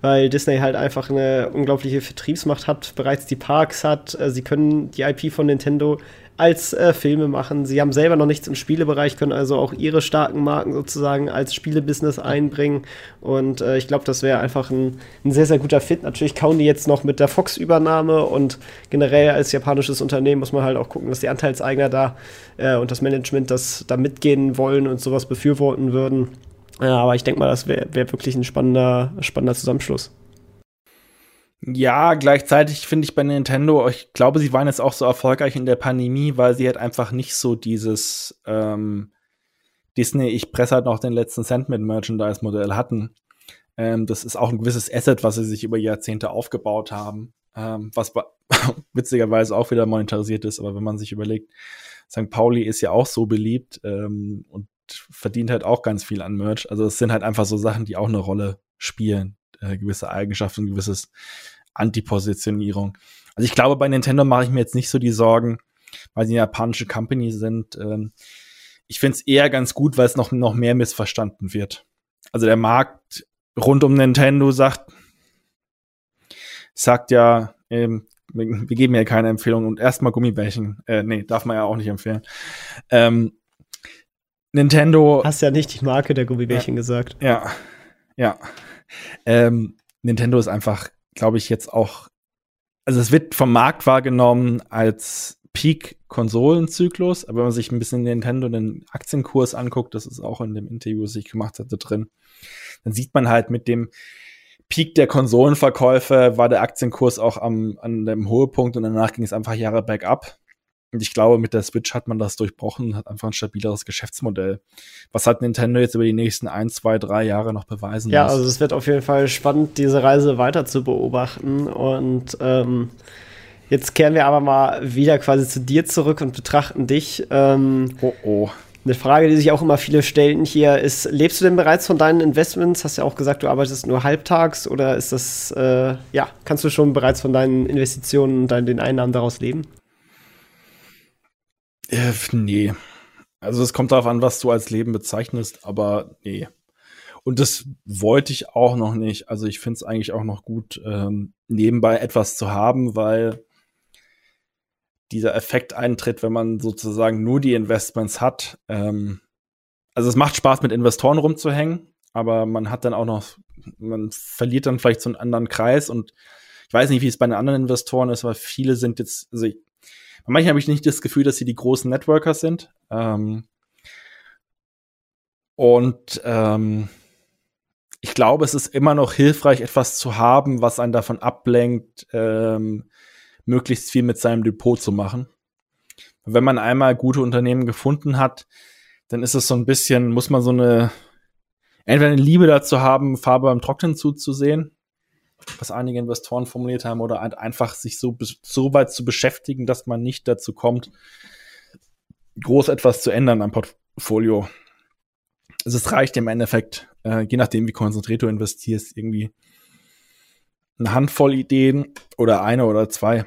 weil Disney halt einfach eine unglaubliche Vertriebsmacht hat, bereits die Parks hat, äh, sie können die IP von Nintendo als äh, Filme machen. Sie haben selber noch nichts im Spielebereich, können also auch ihre starken Marken sozusagen als Spielebusiness einbringen. Und äh, ich glaube, das wäre einfach ein, ein, sehr, sehr guter Fit. Natürlich kauen die jetzt noch mit der Fox-Übernahme und generell als japanisches Unternehmen muss man halt auch gucken, dass die Anteilseigner da äh, und das Management das da mitgehen wollen und sowas befürworten würden. Ja, aber ich denke mal, das wäre wär wirklich ein spannender, spannender Zusammenschluss. Ja, gleichzeitig finde ich bei Nintendo, ich glaube, sie waren jetzt auch so erfolgreich in der Pandemie, weil sie halt einfach nicht so dieses ähm, Disney, ich presse halt noch den letzten Cent mit Merchandise-Modell hatten. Ähm, das ist auch ein gewisses Asset, was sie sich über Jahrzehnte aufgebaut haben, ähm, was <laughs> witzigerweise auch wieder monetarisiert ist. Aber wenn man sich überlegt, St. Pauli ist ja auch so beliebt ähm, und verdient halt auch ganz viel an Merch. Also es sind halt einfach so Sachen, die auch eine Rolle spielen. Äh, gewisse Eigenschaften, gewisses Antipositionierung. Also ich glaube, bei Nintendo mache ich mir jetzt nicht so die Sorgen, weil sie eine japanische Company sind. Ähm, ich finde es eher ganz gut, weil es noch, noch mehr missverstanden wird. Also der Markt rund um Nintendo sagt, sagt ja, ähm, wir, geben ja keine Empfehlung und erstmal Gummibärchen. Äh, nee, darf man ja auch nicht empfehlen. Ähm, Nintendo. Hast ja nicht die Marke der Gummibärchen ja, gesagt. Ja, ja. Ähm, Nintendo ist einfach glaube ich, jetzt auch, also es wird vom Markt wahrgenommen als Peak-Konsolenzyklus, aber wenn man sich ein bisschen Nintendo den Aktienkurs anguckt, das ist auch in dem Interview, das ich gemacht hatte, drin, dann sieht man halt mit dem Peak der Konsolenverkäufe war der Aktienkurs auch am, an dem Höhepunkt und danach ging es einfach Jahre bergab. Und ich glaube, mit der Switch hat man das durchbrochen, hat einfach ein stabileres Geschäftsmodell. Was hat Nintendo jetzt über die nächsten ein, zwei, drei Jahre noch beweisen Ja, muss? also es wird auf jeden Fall spannend, diese Reise weiter zu beobachten. Und ähm, jetzt kehren wir aber mal wieder quasi zu dir zurück und betrachten dich. Ähm, oh oh. Eine Frage, die sich auch immer viele stellen hier, ist, lebst du denn bereits von deinen Investments? Hast ja auch gesagt, du arbeitest nur halbtags oder ist das, äh, ja, kannst du schon bereits von deinen Investitionen und den Einnahmen daraus leben? Äh, nee. Also es kommt darauf an, was du als Leben bezeichnest, aber nee. Und das wollte ich auch noch nicht. Also ich finde es eigentlich auch noch gut, ähm, nebenbei etwas zu haben, weil dieser Effekt eintritt, wenn man sozusagen nur die Investments hat. Ähm, also es macht Spaß, mit Investoren rumzuhängen, aber man hat dann auch noch, man verliert dann vielleicht so einen anderen Kreis und ich weiß nicht, wie es bei den anderen Investoren ist, aber viele sind jetzt, also ich, manchmal habe ich nicht das Gefühl, dass sie die großen Networker sind. Ähm, und ähm, ich glaube, es ist immer noch hilfreich, etwas zu haben, was einen davon ablenkt, ähm, möglichst viel mit seinem Depot zu machen. Wenn man einmal gute Unternehmen gefunden hat, dann ist es so ein bisschen, muss man so eine, entweder eine Liebe dazu haben, Farbe beim Trocknen zuzusehen, was einige Investoren formuliert haben, oder einfach sich so, so weit zu beschäftigen, dass man nicht dazu kommt, groß etwas zu ändern am Portfolio. Also es reicht im Endeffekt, äh, je nachdem, wie konzentriert du investierst, irgendwie eine Handvoll Ideen oder eine oder zwei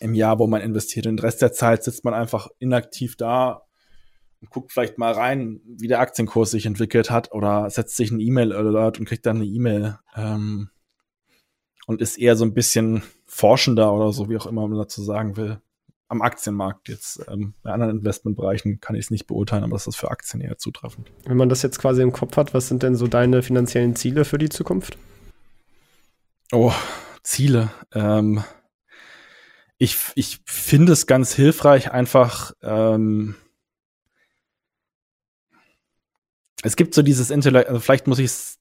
im Jahr, wo man investiert. Und den Rest der Zeit sitzt man einfach inaktiv da und guckt vielleicht mal rein, wie der Aktienkurs sich entwickelt hat oder setzt sich ein E-Mail-Alert und kriegt dann eine E-Mail ähm, und ist eher so ein bisschen forschender oder so, wie auch immer man dazu sagen will. Am Aktienmarkt jetzt. Ähm, bei anderen Investmentbereichen kann ich es nicht beurteilen, aber das ist für Aktien eher zutreffend. Wenn man das jetzt quasi im Kopf hat, was sind denn so deine finanziellen Ziele für die Zukunft? Oh, Ziele. Ähm, ich, ich finde es ganz hilfreich, einfach ähm, es gibt so dieses Intellekt, also vielleicht muss ich es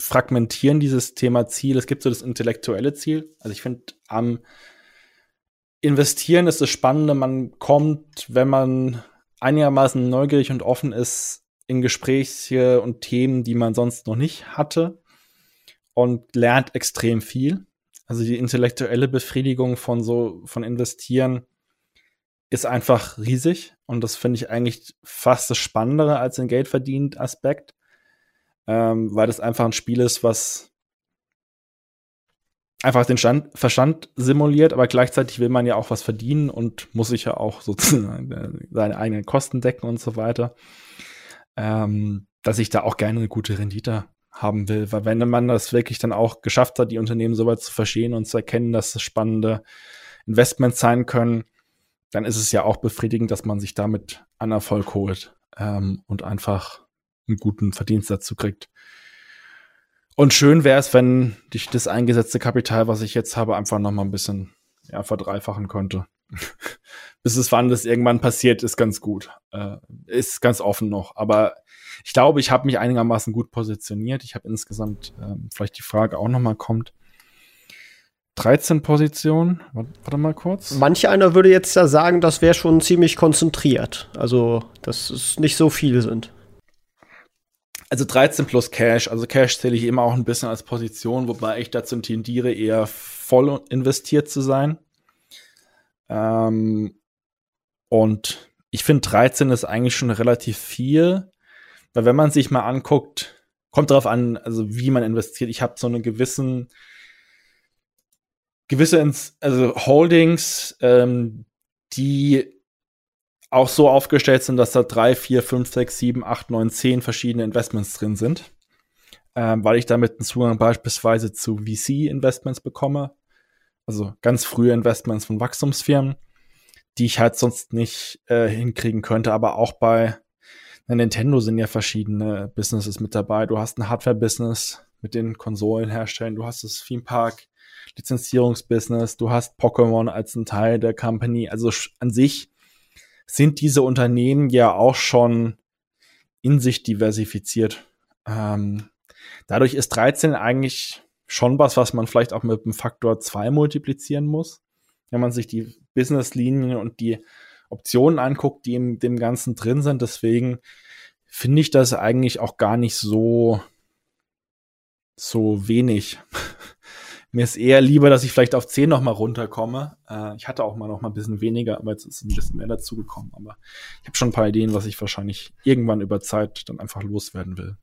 fragmentieren, dieses Thema Ziel. Es gibt so das intellektuelle Ziel. Also ich finde, am Investieren ist das Spannende, man kommt, wenn man einigermaßen neugierig und offen ist, in Gespräche und Themen, die man sonst noch nicht hatte und lernt extrem viel. Also die intellektuelle Befriedigung von so, von investieren ist einfach riesig. Und das finde ich eigentlich fast das Spannendere als den Geld verdient Aspekt. Ähm, weil das einfach ein Spiel ist, was einfach den Stand, Verstand simuliert, aber gleichzeitig will man ja auch was verdienen und muss sich ja auch <laughs> sozusagen seine eigenen Kosten decken und so weiter. Ähm, dass ich da auch gerne eine gute Rendite haben will. Weil wenn man das wirklich dann auch geschafft hat, die Unternehmen so weit zu verstehen und zu erkennen, dass es spannende Investments sein können, dann ist es ja auch befriedigend, dass man sich damit an Erfolg holt ähm, und einfach einen guten Verdienst dazu kriegt. Und schön wäre es, wenn ich das eingesetzte Kapital, was ich jetzt habe, einfach noch mal ein bisschen ja, verdreifachen könnte. <laughs> Bis es wann das irgendwann passiert, ist ganz gut. Äh, ist ganz offen noch. Aber ich glaube, ich habe mich einigermaßen gut positioniert. Ich habe insgesamt, ähm, vielleicht die Frage auch noch mal kommt, 13 Positionen. Warte mal kurz. Manche einer würde jetzt da sagen, das wäre schon ziemlich konzentriert. Also, dass es nicht so viele sind. Also 13 plus Cash. Also Cash zähle ich immer auch ein bisschen als Position, wobei ich dazu tendiere, eher voll investiert zu sein. Ähm, und ich finde 13 ist eigentlich schon relativ viel. Weil wenn man sich mal anguckt, kommt darauf an, also wie man investiert. Ich habe so eine gewissen gewisse ins, also Holdings, ähm, die auch so aufgestellt sind, dass da drei, vier, fünf, sechs, sieben, acht, neun, zehn verschiedene Investments drin sind. Ähm, weil ich damit einen Zugang beispielsweise zu VC-Investments bekomme. Also ganz frühe Investments von Wachstumsfirmen, die ich halt sonst nicht äh, hinkriegen könnte. Aber auch bei Nintendo sind ja verschiedene Businesses mit dabei. Du hast ein Hardware-Business mit den Konsolen herstellen, du hast das Theme Park Lizenzierungsbusiness, du hast Pokémon als ein Teil der Company. Also an sich sind diese Unternehmen ja auch schon in sich diversifiziert. Ähm, dadurch ist 13 eigentlich schon was, was man vielleicht auch mit einem Faktor 2 multiplizieren muss. wenn man sich die Business-Linien und die Optionen anguckt, die in dem Ganzen drin sind. Deswegen finde ich das eigentlich auch gar nicht so, so wenig. Mir ist eher lieber, dass ich vielleicht auf 10 noch mal runterkomme. Äh, ich hatte auch mal noch mal ein bisschen weniger, aber jetzt ist ein bisschen mehr dazugekommen. Aber ich habe schon ein paar Ideen, was ich wahrscheinlich irgendwann über Zeit dann einfach loswerden will.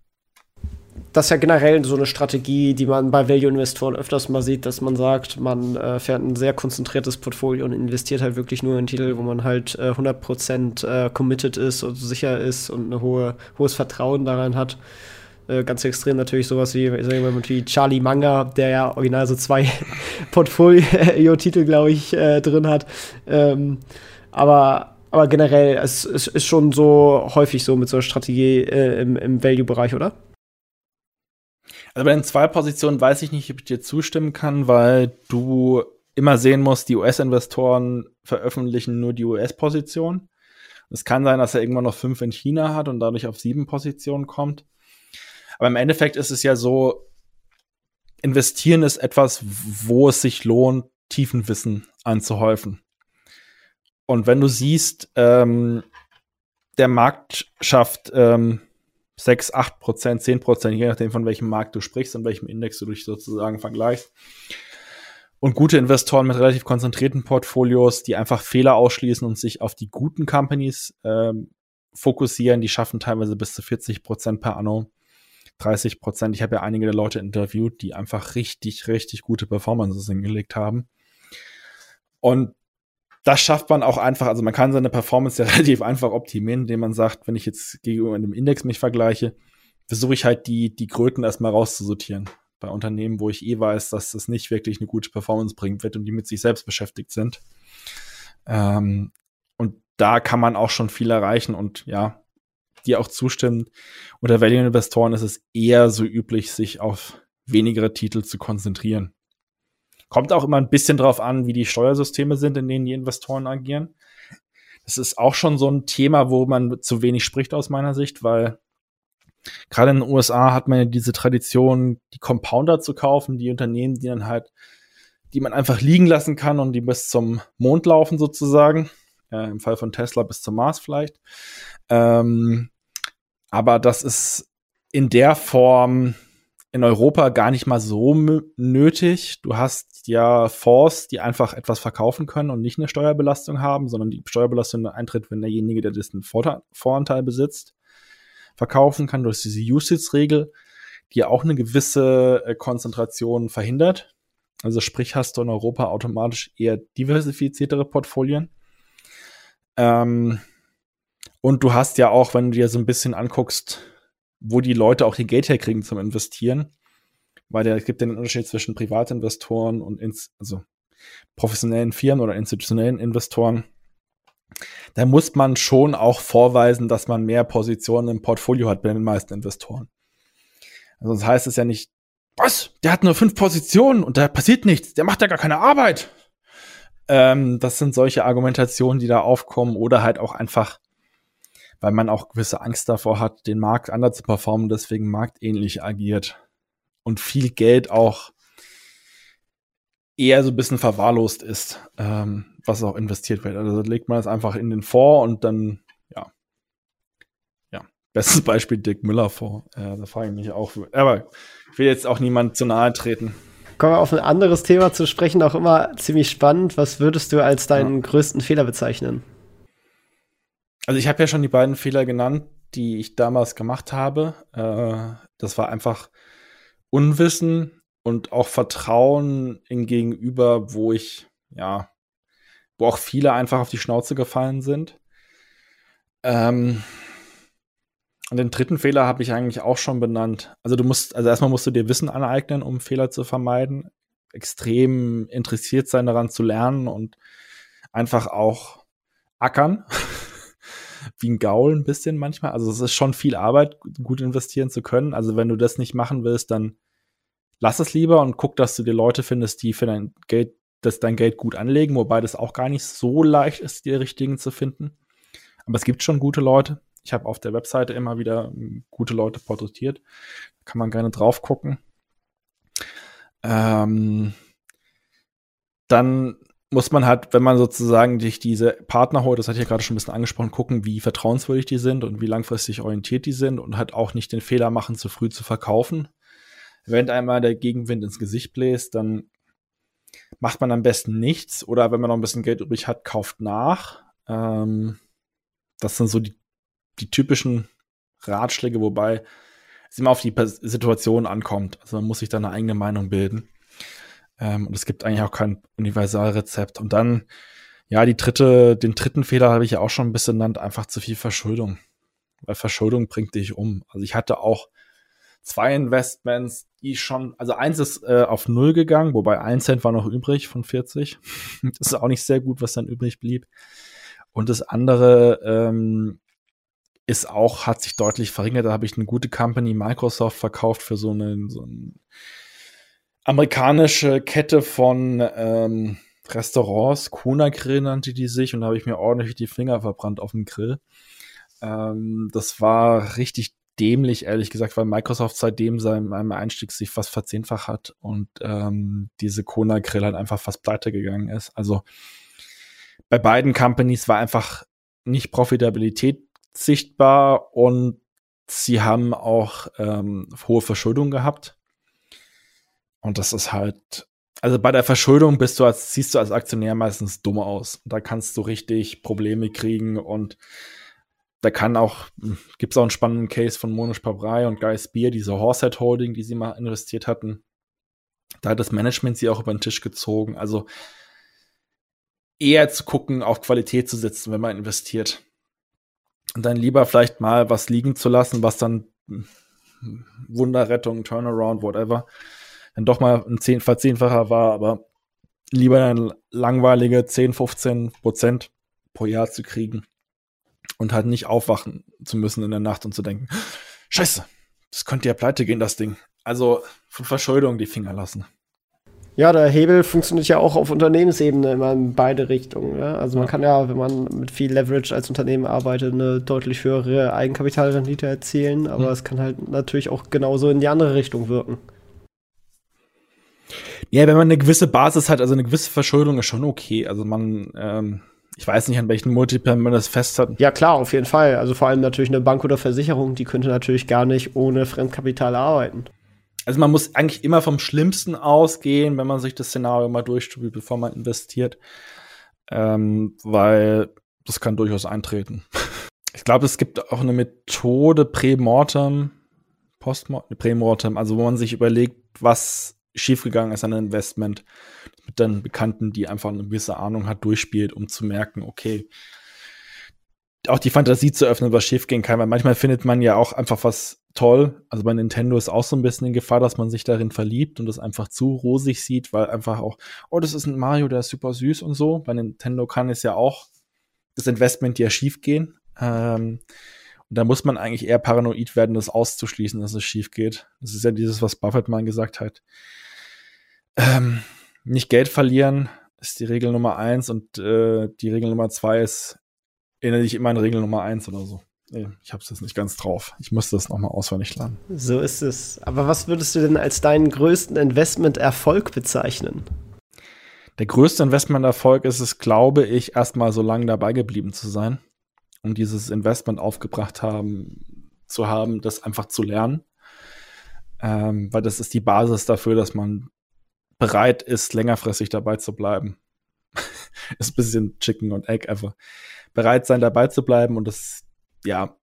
Das ist ja generell so eine Strategie, die man bei Value-Investoren öfters mal sieht, dass man sagt, man äh, fährt ein sehr konzentriertes Portfolio und investiert halt wirklich nur in Titel, wo man halt äh, 100% äh, committed ist und sicher ist und ein hohe, hohes Vertrauen daran hat. Äh, ganz extrem natürlich sowas wie, wie Charlie Manga, der ja original so zwei <laughs> Portfolio-Titel, glaube ich, äh, drin hat. Ähm, aber, aber generell, es, es, ist schon so häufig so mit so einer Strategie äh, im, im Value-Bereich, oder? Also bei den zwei Positionen weiß ich nicht, ob ich dir zustimmen kann, weil du immer sehen musst, die US-Investoren veröffentlichen nur die US-Position. Es kann sein, dass er irgendwann noch fünf in China hat und dadurch auf sieben Positionen kommt. Aber im Endeffekt ist es ja so, investieren ist etwas, wo es sich lohnt, Tiefenwissen anzuhäufen. Und wenn du siehst, ähm, der Markt schafft ähm, 6, 8 Prozent, 10 Prozent, je nachdem, von welchem Markt du sprichst und welchem Index du dich sozusagen vergleichst. Und gute Investoren mit relativ konzentrierten Portfolios, die einfach Fehler ausschließen und sich auf die guten Companies ähm, fokussieren, die schaffen teilweise bis zu 40 Prozent per Anno. 30 Prozent. Ich habe ja einige der Leute interviewt, die einfach richtig, richtig gute Performances hingelegt haben. Und das schafft man auch einfach, also man kann seine Performance <laughs> ja relativ einfach optimieren, indem man sagt, wenn ich jetzt gegenüber einem Index mich vergleiche, versuche ich halt die, die Kröten erstmal rauszusortieren. Bei Unternehmen, wo ich eh weiß, dass das nicht wirklich eine gute Performance bringen wird und die mit sich selbst beschäftigt sind. Ähm, und da kann man auch schon viel erreichen und ja, dir auch zustimmen. Unter Value-Investoren ist es eher so üblich, sich auf wenigere Titel zu konzentrieren. Kommt auch immer ein bisschen drauf an, wie die Steuersysteme sind, in denen die Investoren agieren. Das ist auch schon so ein Thema, wo man zu wenig spricht aus meiner Sicht, weil gerade in den USA hat man ja diese Tradition, die Compounder zu kaufen, die Unternehmen, die dann halt, die man einfach liegen lassen kann und die bis zum Mond laufen sozusagen. Äh, Im Fall von Tesla bis zum Mars vielleicht. Ähm, aber das ist in der Form in Europa gar nicht mal so nötig. Du hast ja Fonds, die einfach etwas verkaufen können und nicht eine Steuerbelastung haben, sondern die Steuerbelastung eintritt, wenn derjenige, der diesen Voranteil besitzt, verkaufen kann durch diese Usage-Regel, die ja auch eine gewisse äh, Konzentration verhindert. Also sprich, hast du in Europa automatisch eher diversifiziertere Portfolien. Ähm, und du hast ja auch, wenn du dir so ein bisschen anguckst, wo die Leute auch ihr Geld herkriegen zum Investieren, weil es gibt den Unterschied zwischen Privatinvestoren und ins, also professionellen Firmen oder institutionellen Investoren. Da muss man schon auch vorweisen, dass man mehr Positionen im Portfolio hat bei den meisten Investoren. Also sonst heißt es ja nicht, was? Der hat nur fünf Positionen und da passiert nichts, der macht ja gar keine Arbeit. Ähm, das sind solche Argumentationen, die da aufkommen oder halt auch einfach weil man auch gewisse Angst davor hat, den Markt anders zu performen, deswegen marktähnlich agiert und viel Geld auch eher so ein bisschen verwahrlost ist, ähm, was auch investiert wird. Also legt man es einfach in den Fonds und dann, ja, ja, bestes <laughs> Beispiel Dick Müller vor. Äh, da frage ich mich auch, aber ich will jetzt auch niemand zu nahe treten. Kommen wir auf ein anderes Thema zu sprechen, auch immer ziemlich spannend. Was würdest du als deinen ja. größten Fehler bezeichnen? Also ich habe ja schon die beiden Fehler genannt, die ich damals gemacht habe. Äh, das war einfach Unwissen und auch Vertrauen in Gegenüber, wo ich, ja, wo auch viele einfach auf die Schnauze gefallen sind. Ähm, und den dritten Fehler habe ich eigentlich auch schon benannt. Also du musst, also erstmal musst du dir Wissen aneignen, um Fehler zu vermeiden. Extrem interessiert sein daran zu lernen und einfach auch ackern. <laughs> wie ein Gaul ein bisschen manchmal. Also es ist schon viel Arbeit, gut investieren zu können. Also wenn du das nicht machen willst, dann lass es lieber und guck, dass du dir Leute findest, die für dein Geld, das dein Geld gut anlegen, wobei das auch gar nicht so leicht ist, die richtigen zu finden. Aber es gibt schon gute Leute. Ich habe auf der Webseite immer wieder hm, gute Leute porträtiert. Kann man gerne drauf gucken. Ähm, dann muss man halt, wenn man sozusagen sich diese Partner holt, das hatte ich ja gerade schon ein bisschen angesprochen, gucken, wie vertrauenswürdig die sind und wie langfristig orientiert die sind und halt auch nicht den Fehler machen, zu früh zu verkaufen. Wenn einmal der Gegenwind ins Gesicht bläst, dann macht man am besten nichts oder wenn man noch ein bisschen Geld übrig hat, kauft nach. Ähm, das sind so die, die typischen Ratschläge, wobei es immer auf die Situation ankommt. Also man muss sich da eine eigene Meinung bilden. Ähm, und es gibt eigentlich auch kein Universalrezept. Und dann, ja, die dritte, den dritten Fehler habe ich ja auch schon ein bisschen genannt, einfach zu viel Verschuldung. Weil Verschuldung bringt dich um. Also ich hatte auch zwei Investments, die schon, also eins ist äh, auf null gegangen, wobei ein Cent war noch übrig von 40. das <laughs> ist auch nicht sehr gut, was dann übrig blieb. Und das andere ähm, ist auch, hat sich deutlich verringert. Da habe ich eine gute Company Microsoft verkauft für so eine, so eine amerikanische Kette von ähm, Restaurants. Kuna Grill nannte die sich und da habe ich mir ordentlich die Finger verbrannt auf dem Grill. Ähm, das war richtig dämlich, ehrlich gesagt, weil Microsoft seitdem seinem Einstieg sich fast verzehnfacht hat und ähm, diese Kona Grill halt einfach fast pleite gegangen ist. Also bei beiden Companies war einfach nicht Profitabilität sichtbar und sie haben auch ähm, hohe Verschuldung gehabt. Und das ist halt, also bei der Verschuldung bist du als, siehst du als Aktionär meistens dumm aus. Da kannst du richtig Probleme kriegen und da kann auch, gibt es auch einen spannenden Case von Monish Pabrai und Guy Spear, diese Horsehead Holding, die sie mal investiert hatten. Da hat das Management sie auch über den Tisch gezogen. Also eher zu gucken, auf Qualität zu setzen, wenn man investiert. Und dann lieber vielleicht mal was liegen zu lassen, was dann hm, Wunderrettung, Turnaround, whatever, dann doch mal ein 10, Verzehnfacher war, aber lieber ein langweilige 10, 15 Prozent pro Jahr zu kriegen und halt nicht aufwachen zu müssen in der Nacht und zu denken, scheiße, das könnte ja pleite gehen, das Ding. Also von Verschuldung die Finger lassen. Ja, der Hebel funktioniert ja auch auf Unternehmensebene immer in beide Richtungen. Ja? Also man kann ja, wenn man mit viel Leverage als Unternehmen arbeitet, eine deutlich höhere Eigenkapitalrendite erzielen, aber mhm. es kann halt natürlich auch genauso in die andere Richtung wirken. Ja, wenn man eine gewisse Basis hat, also eine gewisse Verschuldung ist schon okay. Also man, ähm, ich weiß nicht, an welchen Multiplen man das fest hat. Ja, klar, auf jeden Fall. Also vor allem natürlich eine Bank oder Versicherung, die könnte natürlich gar nicht ohne Fremdkapital arbeiten. Also man muss eigentlich immer vom Schlimmsten ausgehen, wenn man sich das Szenario mal durchstudiert, bevor man investiert. Ähm, weil das kann durchaus eintreten. <laughs> Ich glaube, es gibt auch eine Methode Prämortem, Postmortem, Prämortem, also wo man sich überlegt, was schiefgegangen ist an einem Investment, mit dann Bekannten, die einfach eine gewisse Ahnung hat, durchspielt, um zu merken, okay, auch die Fantasie zu öffnen, was schiefgehen kann, weil manchmal findet man ja auch einfach was toll. Also bei Nintendo ist auch so ein bisschen in Gefahr, dass man sich darin verliebt und das einfach zu rosig sieht, weil einfach auch, oh, das ist ein Mario, der ist super süß und so. Bei Nintendo kann es ja auch das Investment ja schief gehen. Ähm, und da muss man eigentlich eher paranoid werden, das auszuschließen, dass es schief geht. Das ist ja dieses, was Buffett mal gesagt hat. Ähm, nicht Geld verlieren ist die Regel Nummer eins und äh, die Regel Nummer zwei ist, erinnere dich immer an Regel Nummer eins oder so. Nee, ich habe es jetzt nicht ganz drauf. Ich musste das nochmal auswendig lernen. So ist es. Aber was würdest du denn als deinen größten Investment-Erfolg bezeichnen? Der größte Investment-Erfolg ist es, glaube ich, erstmal so lange dabei geblieben zu sein und dieses Investment aufgebracht haben, zu haben, das einfach zu lernen. Ähm, weil das ist die Basis dafür, dass man bereit ist, längerfristig dabei zu bleiben. <laughs> ist ein bisschen Chicken und Egg einfach. Bereit sein, dabei zu bleiben und das ja,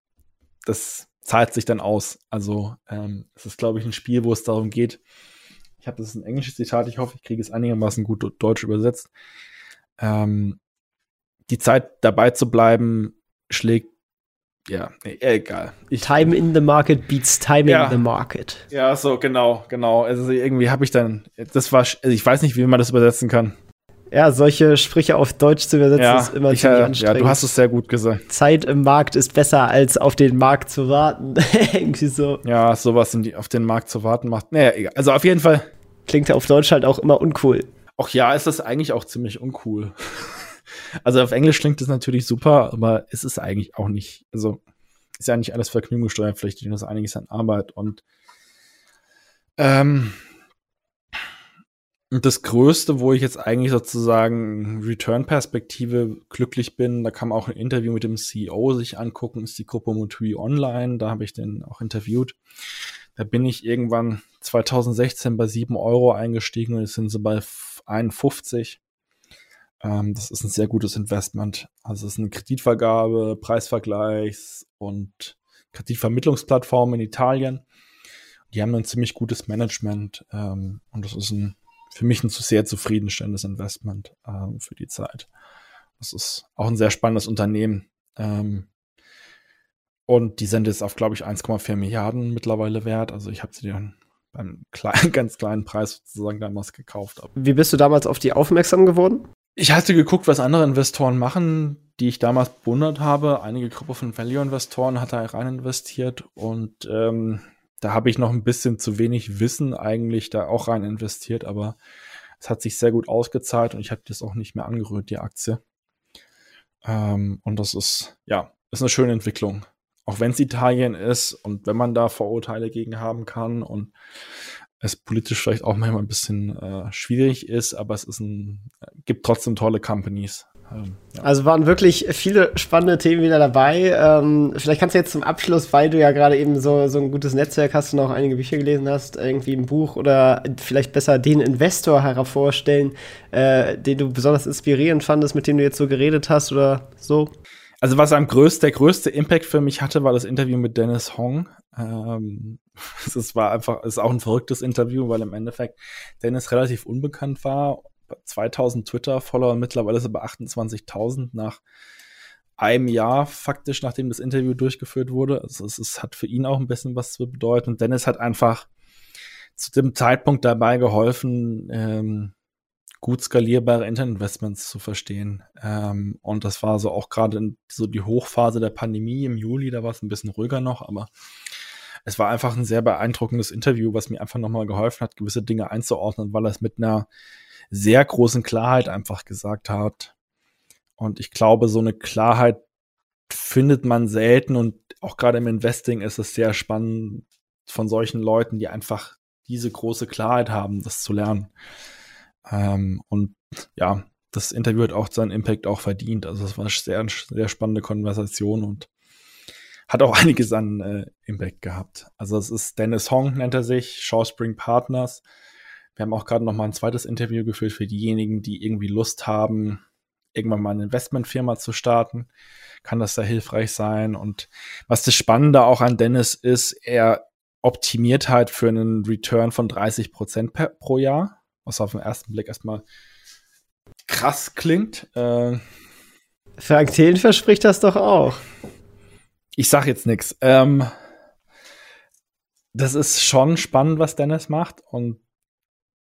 das zahlt sich dann aus. Also ähm, es ist, glaube ich, ein Spiel, wo es darum geht. Ich habe das ist ein englisches Zitat, ich hoffe, ich kriege es einigermaßen gut deutsch übersetzt. Ähm, die Zeit dabei zu bleiben, schlägt ja, nee, egal. Ich, time in the market beats timing ja, the market. Ja, so, genau, genau. Also irgendwie habe ich dann, das war, also ich weiß nicht, wie man das übersetzen kann ja, solche Sprüche auf Deutsch zu übersetzen, ja, ist immer ich, ziemlich anstrengend. Ja, du hast es sehr gut gesagt. Zeit im Markt ist besser, als auf den Markt zu warten. <laughs> Irgendwie so. Ja, sowas auf den Markt zu warten macht. Naja, egal. Also auf jeden Fall. Klingt ja auf Deutsch halt auch immer uncool. Auch ja, ist das eigentlich auch ziemlich uncool. <laughs> also auf Englisch klingt das natürlich super, aber es ist eigentlich auch nicht. Also ist ja nicht alles vergnügungssteuerpflichtig und ist einiges an Arbeit und ähm, das Größte, wo ich jetzt eigentlich sozusagen Return-Perspektive glücklich bin, da kann man auch ein Interview mit dem CEO sich angucken, ist die Gruppe Mutui Online. Da habe ich den auch interviewt. Da bin ich irgendwann 2016 bei 7 Euro eingestiegen und jetzt sind sie bei 51. Ähm, das ist ein sehr gutes Investment. Also es ist eine Kreditvergabe, Preisvergleichs und Kreditvermittlungsplattform in Italien. Die haben ein ziemlich gutes Management ähm, und das ist ein für mich ein sehr zufriedenstellendes Investment ähm, für die Zeit. Das ist auch ein sehr spannendes Unternehmen. Ähm, und die sind jetzt auf, glaube ich, 1,4 Milliarden mittlerweile wert. Also ich habe sie dann beim <laughs> kleinen, ganz kleinen Preis sozusagen damals gekauft. Wie bist du damals auf die aufmerksam geworden? Ich hatte geguckt, was andere Investoren machen, die ich damals bewundert habe. Einige Gruppe von Value-Investoren hat da rein investiert und ähm, da habe ich noch ein bisschen zu wenig Wissen eigentlich da auch rein investiert, aber es hat sich sehr gut ausgezahlt und ich habe das auch nicht mehr angerührt, die Aktie. Ähm, und das ist, ja, ist eine schöne Entwicklung. Auch wenn es Italien ist und wenn man da Vorurteile gegen haben kann und es politisch vielleicht auch manchmal ein bisschen äh, schwierig ist, aber es ist ein, gibt trotzdem tolle Companies. Ähm, ja. Also waren wirklich viele spannende Themen wieder dabei. Ähm, vielleicht kannst du jetzt zum Abschluss, weil du ja gerade eben so, so ein gutes Netzwerk hast und auch einige Bücher gelesen hast, irgendwie ein Buch oder vielleicht besser den Investor hervorstellen, äh, den du besonders inspirierend fandest, mit dem du jetzt so geredet hast oder so? Also was am größten, der größte Impact für mich hatte, war das Interview mit Dennis Hong. Ähm, <laughs> es war einfach, es ist auch ein verrücktes Interview, weil im Endeffekt Dennis relativ unbekannt war 2000 Twitter-Follower, mittlerweile ist er bei 28.000 nach einem Jahr faktisch, nachdem das Interview durchgeführt wurde. Also es, es hat für ihn auch ein bisschen was zu bedeuten. Dennis hat einfach zu dem Zeitpunkt dabei geholfen, ähm, gut skalierbare Internetinvestments zu verstehen. Ähm, und das war so auch gerade so die Hochphase der Pandemie im Juli, da war es ein bisschen ruhiger noch, aber es war einfach ein sehr beeindruckendes Interview, was mir einfach nochmal geholfen hat, gewisse Dinge einzuordnen, weil er es mit einer sehr großen Klarheit einfach gesagt hat. Und ich glaube, so eine Klarheit findet man selten und auch gerade im Investing ist es sehr spannend von solchen Leuten, die einfach diese große Klarheit haben, das zu lernen. Ähm, und ja, das Interview hat auch seinen Impact auch verdient. Also es war eine sehr, sehr spannende Konversation und hat auch <laughs> einiges an äh, Impact gehabt. Also es ist Dennis Hong, nennt er sich, Shawspring Partners. Wir haben auch gerade noch mal ein zweites Interview geführt für diejenigen, die irgendwie Lust haben, irgendwann mal eine Investmentfirma zu starten. Kann das da hilfreich sein? Und was das Spannende auch an Dennis ist, er optimiert halt für einen Return von 30 Prozent pro Jahr, was auf den ersten Blick erstmal krass klingt. Äh, Frank Thelen verspricht das doch auch. Ich sag jetzt nichts. Ähm, das ist schon spannend, was Dennis macht und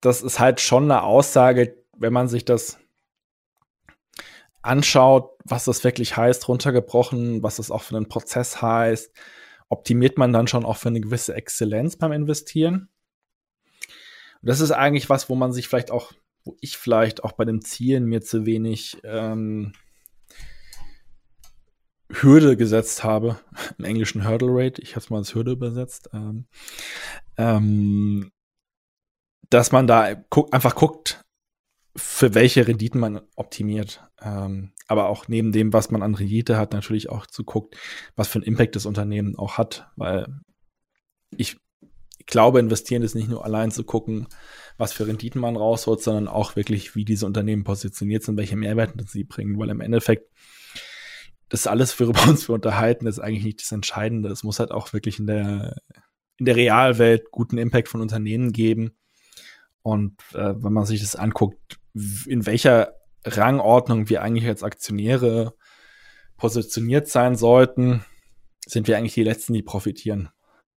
das ist halt schon eine Aussage, wenn man sich das anschaut, was das wirklich heißt, runtergebrochen, was das auch für einen Prozess heißt, optimiert man dann schon auch für eine gewisse Exzellenz beim Investieren. Und das ist eigentlich was, wo man sich vielleicht auch, wo ich vielleicht auch bei den Zielen mir zu wenig ähm, Hürde gesetzt habe, <laughs> im englischen Hurdle Rate, ich habe es mal als Hürde übersetzt, ähm, ähm, dass man da gu einfach guckt, für welche Renditen man optimiert. Ähm, aber auch neben dem, was man an Rendite hat, natürlich auch zu guckt, was für einen Impact das Unternehmen auch hat. Weil ich glaube, investieren ist nicht nur allein zu gucken, was für Renditen man rausholt, sondern auch wirklich, wie diese Unternehmen positioniert sind, welche Mehrwerte sie bringen. Weil im Endeffekt das alles, worüber uns wir unterhalten, ist eigentlich nicht das Entscheidende. Es muss halt auch wirklich in der, in der Realwelt guten Impact von Unternehmen geben und äh, wenn man sich das anguckt, in welcher Rangordnung wir eigentlich als Aktionäre positioniert sein sollten, sind wir eigentlich die Letzten, die profitieren.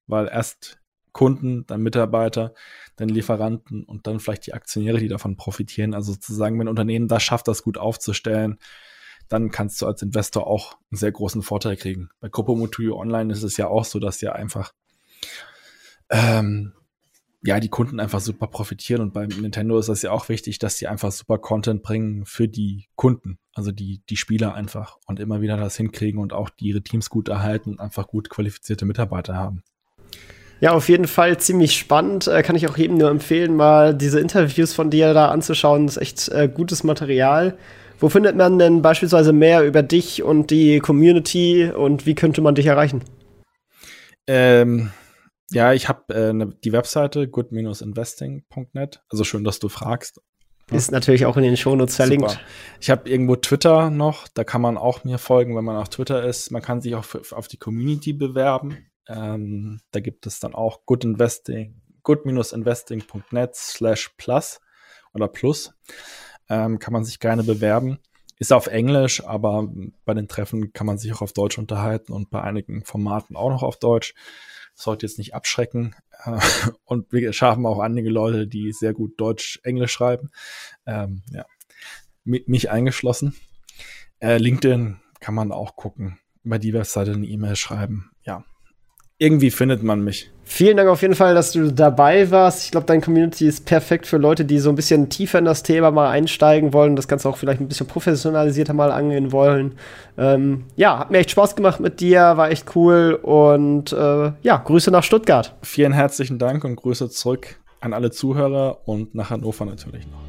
Weil erst Kunden, dann Mitarbeiter, dann Lieferanten und dann vielleicht die Aktionäre, die davon profitieren. Also sozusagen, wenn ein Unternehmen das schafft, das gut aufzustellen, dann kannst du als Investor auch einen sehr großen Vorteil kriegen. Bei Copo Mutuio Online ist es ja auch so, dass ja einfach ähm, ja, die Kunden einfach super profitieren. Und beim Nintendo ist das ja auch wichtig, dass sie einfach super Content bringen für die Kunden, also die, die Spieler einfach und immer wieder das hinkriegen und auch ihre Teams gut erhalten und einfach gut qualifizierte Mitarbeiter haben. Ja, auf jeden Fall ziemlich spannend. Äh, kann ich auch jedem nur empfehlen, mal diese Interviews von dir da anzuschauen. Das ist echt äh, gutes Material. Wo findet man denn beispielsweise mehr über dich und die Community und wie könnte man dich erreichen? Ähm, ja, ich habe äh, ne, die Webseite good-investing.net. Also schön, dass du fragst. Ist natürlich auch in den Shownotes verlinkt. Super. Ich habe irgendwo Twitter noch, da kann man auch mir folgen, wenn man auf Twitter ist. Man kann sich auch auf die Community bewerben. Ähm, da gibt es dann auch Good Investing, good-investing.net slash plus oder plus. Ähm, kann man sich gerne bewerben. Ist auf Englisch, aber bei den Treffen kann man sich auch auf Deutsch unterhalten und bei einigen Formaten auch noch auf Deutsch. sollte jetzt nicht abschrecken. <laughs> Und wir schaffen auch einige Leute, die sehr gut Deutsch-Englisch schreiben. Ähm, ja. Mich eingeschlossen. Äh, LinkedIn kann man auch gucken. Über die Webseite eine E-Mail schreiben. Ja, irgendwie findet man mich. Vielen Dank auf jeden Fall, dass du dabei warst. Ich glaube, deine Community ist perfekt für Leute, die so ein bisschen tiefer in das Thema mal einsteigen wollen, das Ganze auch vielleicht ein bisschen professionalisierter mal angehen wollen. Ähm, ja, hat mir echt Spaß gemacht mit dir, war echt cool und äh, ja, Grüße nach Stuttgart. Vielen herzlichen Dank und Grüße zurück an alle Zuhörer und nach Hannover natürlich noch.